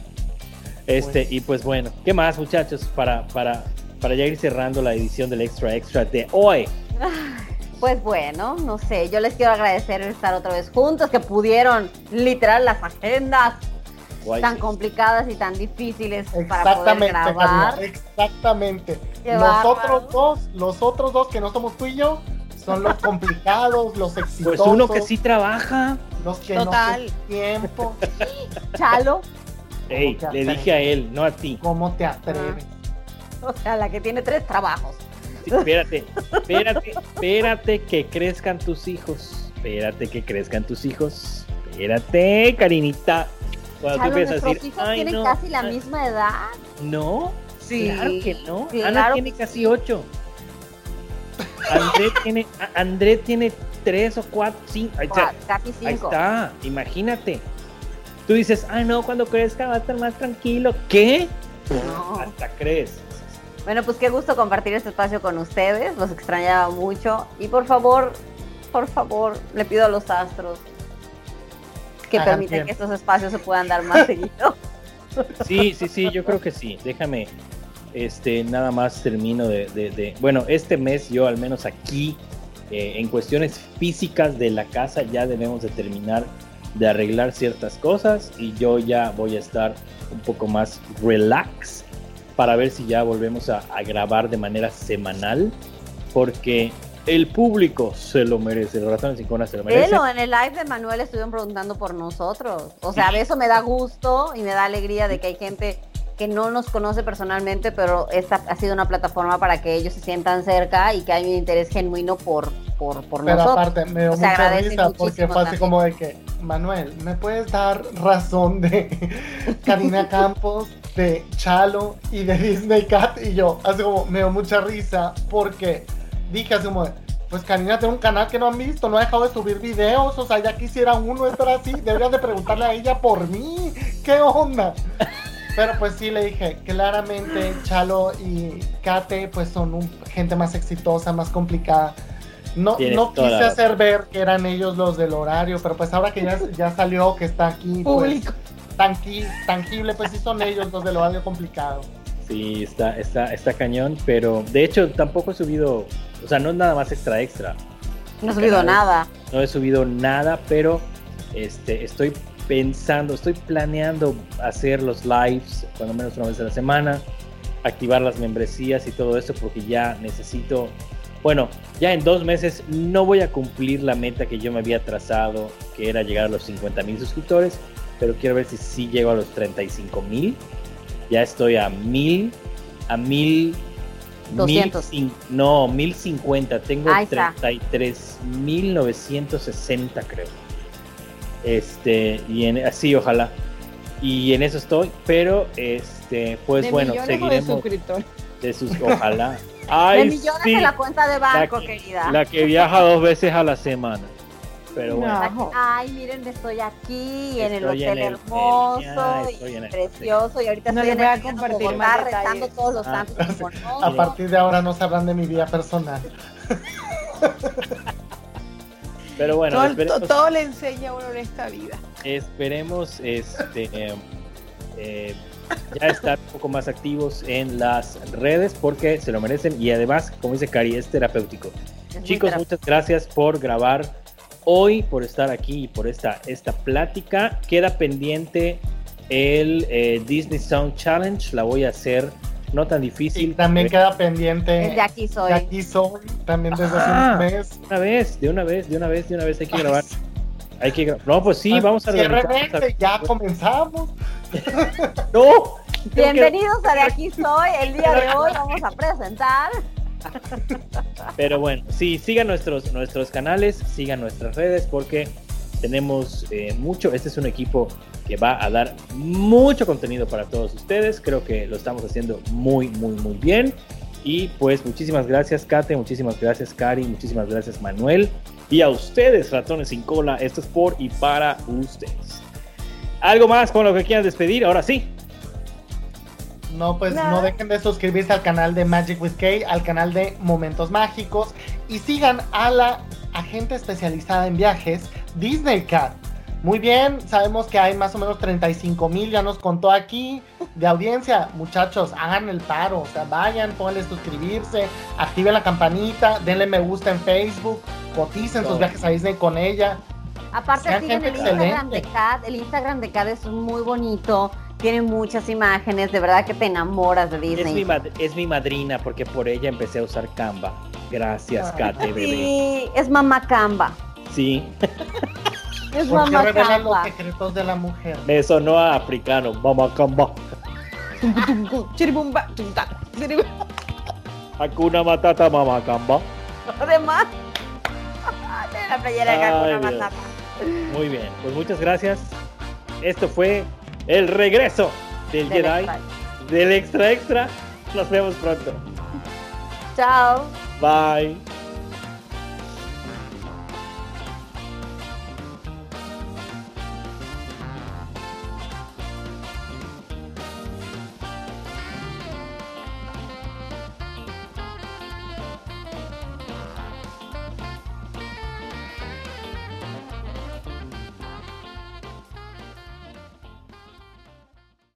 Este, y pues bueno, ¿qué más, muchachos? Para, para, para ya ir cerrando la edición del Extra Extra de hoy. Pues bueno, no sé, yo les quiero agradecer estar otra vez juntos, que pudieron literal las agendas Guay, tan complicadas y tan difíciles para poder Exactamente, grabar. Exactamente. Qué los bárbaro. otros dos, los otros dos que no somos tú y yo, son los [LAUGHS] complicados, los exitosos. Pues uno que sí trabaja. Los que Total. no tiempo. [LAUGHS] Chalo, Ey, ¿Cómo te le dije a él, no a ti. ¿Cómo te atreves? o sea, la que tiene tres trabajos. Sí, espérate, espérate, espérate que crezcan tus hijos. Espérate que crezcan tus hijos. Espérate, Karinita. Cuando tú Chalo, empiezas a nuestros decir, hijos "Ay, tienen no, casi la ah, misma edad. No, Sí. claro que no. claro Ana tiene casi ocho. André [LAUGHS] tiene, André tiene tres o cuatro, cinco. Ahí está, ahí imagínate. Tú dices, ay no, cuando crezca va a estar más tranquilo. ¿Qué? No. Hasta crees. Bueno, pues qué gusto compartir este espacio con ustedes. Los extrañaba mucho. Y por favor, por favor, le pido a los astros que Hagan permitan bien. que estos espacios se puedan dar más [LAUGHS] seguido. Sí, sí, sí, yo creo que sí. Déjame, este, nada más termino de, de- de- bueno, este mes yo al menos aquí, eh, en cuestiones físicas de la casa, ya debemos de terminar de arreglar ciertas cosas y yo ya voy a estar un poco más relax para ver si ya volvemos a, a grabar de manera semanal, porque el público se lo merece, los ratones sin cola se lo merecen. Pero en el live de Manuel estuvieron preguntando por nosotros. O sea, eso me da gusto y me da alegría de que hay gente que no nos conoce personalmente, pero esta ha sido una plataforma para que ellos se sientan cerca y que hay un interés genuino por, por, por Pero nosotros. aparte, me dio mucha risa porque fue así como de que, Manuel, ¿me puedes dar razón de [LAUGHS] Karina Campos, de Chalo y de Disney Cat? Y yo, así como, me dio mucha risa porque dije así como, pues Karina tiene un canal que no han visto, no ha dejado de subir videos, o sea, ya quisiera uno estar así, deberías de preguntarle a ella por mí, ¿qué onda? Pero pues sí le dije, claramente Chalo y Kate pues son un- gente más exitosa, más complicada. No, Tienes no quise hacer ver que eran ellos los del horario, pero pues ahora que ya, ya salió, que está aquí, pues, Público. tanqui- tangible, pues sí son ellos los del horario complicado. Sí, está, está, está cañón, pero de hecho tampoco he subido, o sea, no es nada más extra extra. No he subido nada. No he subido nada, pero este, estoy pensando, estoy planeando hacer los lives, cuando menos una vez a la semana, activar las membresías y todo eso, porque ya necesito, bueno, ya en dos meses no voy a cumplir la meta que yo me había trazado, que era llegar a los 50 mil suscriptores, pero quiero ver si sí llego a los 35 mil. Ya estoy a mil, a mil. 200. mil cin- no, 1050. Tengo Ahí está. 33.960, creo. Este, y en, así, ojalá. Y en eso estoy, pero este, pues de bueno, de seguiremos suscriptores. de sus, [LAUGHS] ojalá. Ay, de millones sí, en la cuenta de banco, que- querida. la que viaja dos veces a la semana. Pero bueno. No. Ay, miren, estoy aquí en el Estoy en hotel el hermoso hotel, ya, y estoy en el precioso. Y ahorita No estoy les voy a en el compartir Bogotá más rezando todos los Ah. [LAUGHS] A partir de ahora no sabrán de mi vida personal. [LAUGHS] Pero bueno, todo, todo le enseña a uno en esta vida. esperemos este, eh, eh, ya estar un poco más activos en las redes porque se lo merecen y además, como dice Cari, es terapéutico. Es Chicos, terapéutico. muchas gracias por grabar hoy, por estar aquí y por esta, esta plática. Queda pendiente el eh, Disney Song Challenge, la voy a hacer no tan Y difícil. también queda pendiente de aquí soy. de aquí soy, también desde Ah. hace un mes. De una vez, de una vez, de una vez, de una vez hay que grabar. Hay que gra- No, pues sí, vamos a organizar- ya comenzamos. [LAUGHS] No. Bienvenidos a De Aquí Soy. El día de hoy vamos a presentar. [LAUGHS] Pero bueno, sí, sigan nuestros, nuestros canales, sigan nuestras redes porque tenemos eh, mucho. Este es un equipo que va a dar mucho contenido para todos ustedes. Creo que lo estamos haciendo muy, muy, muy bien. Y pues muchísimas gracias, Kate, muchísimas gracias, Cari, muchísimas gracias, Manuel. Y a ustedes, ratones sin cola, esto es por y para ustedes. ¿Algo más con lo que quieran despedir? Ahora sí. No, pues Nada. no dejen de suscribirse al canal de Magic with Kay, al canal de Momentos Mágicos y sigan a la agente especializada en viajes, Disney Cat. Muy bien, sabemos que hay más o menos 35 mil, ya nos contó aquí. de audiencia, muchachos, hagan el paro, o sea, vayan, pónganle suscribirse, activen la campanita, denle me gusta en Facebook, coticen sus viajes a Disney con ella. Aparte siguen el Instagram de. Kat, el Instagram de Kat es muy bonito, tiene muchas imágenes, de verdad que te enamoras de Es mi, Disney. mad- es mi madrina porque por ella empecé a usar Canva. Gracias, Kate, bebé. Sí, es mamá Camba. Sí, Es Porque mamá revela los secretos de la mujer. me sonó a africano. Mamá Canva. Chiribumba, Hakuna Matata, mamá Canva. Además, [LAUGHS] de la playera de Hakuna. Matata. Muy bien, pues muchas gracias. Esto fue el regreso del Del Jedi, extra. del extra extra. Nos vemos pronto. Chao. Bye.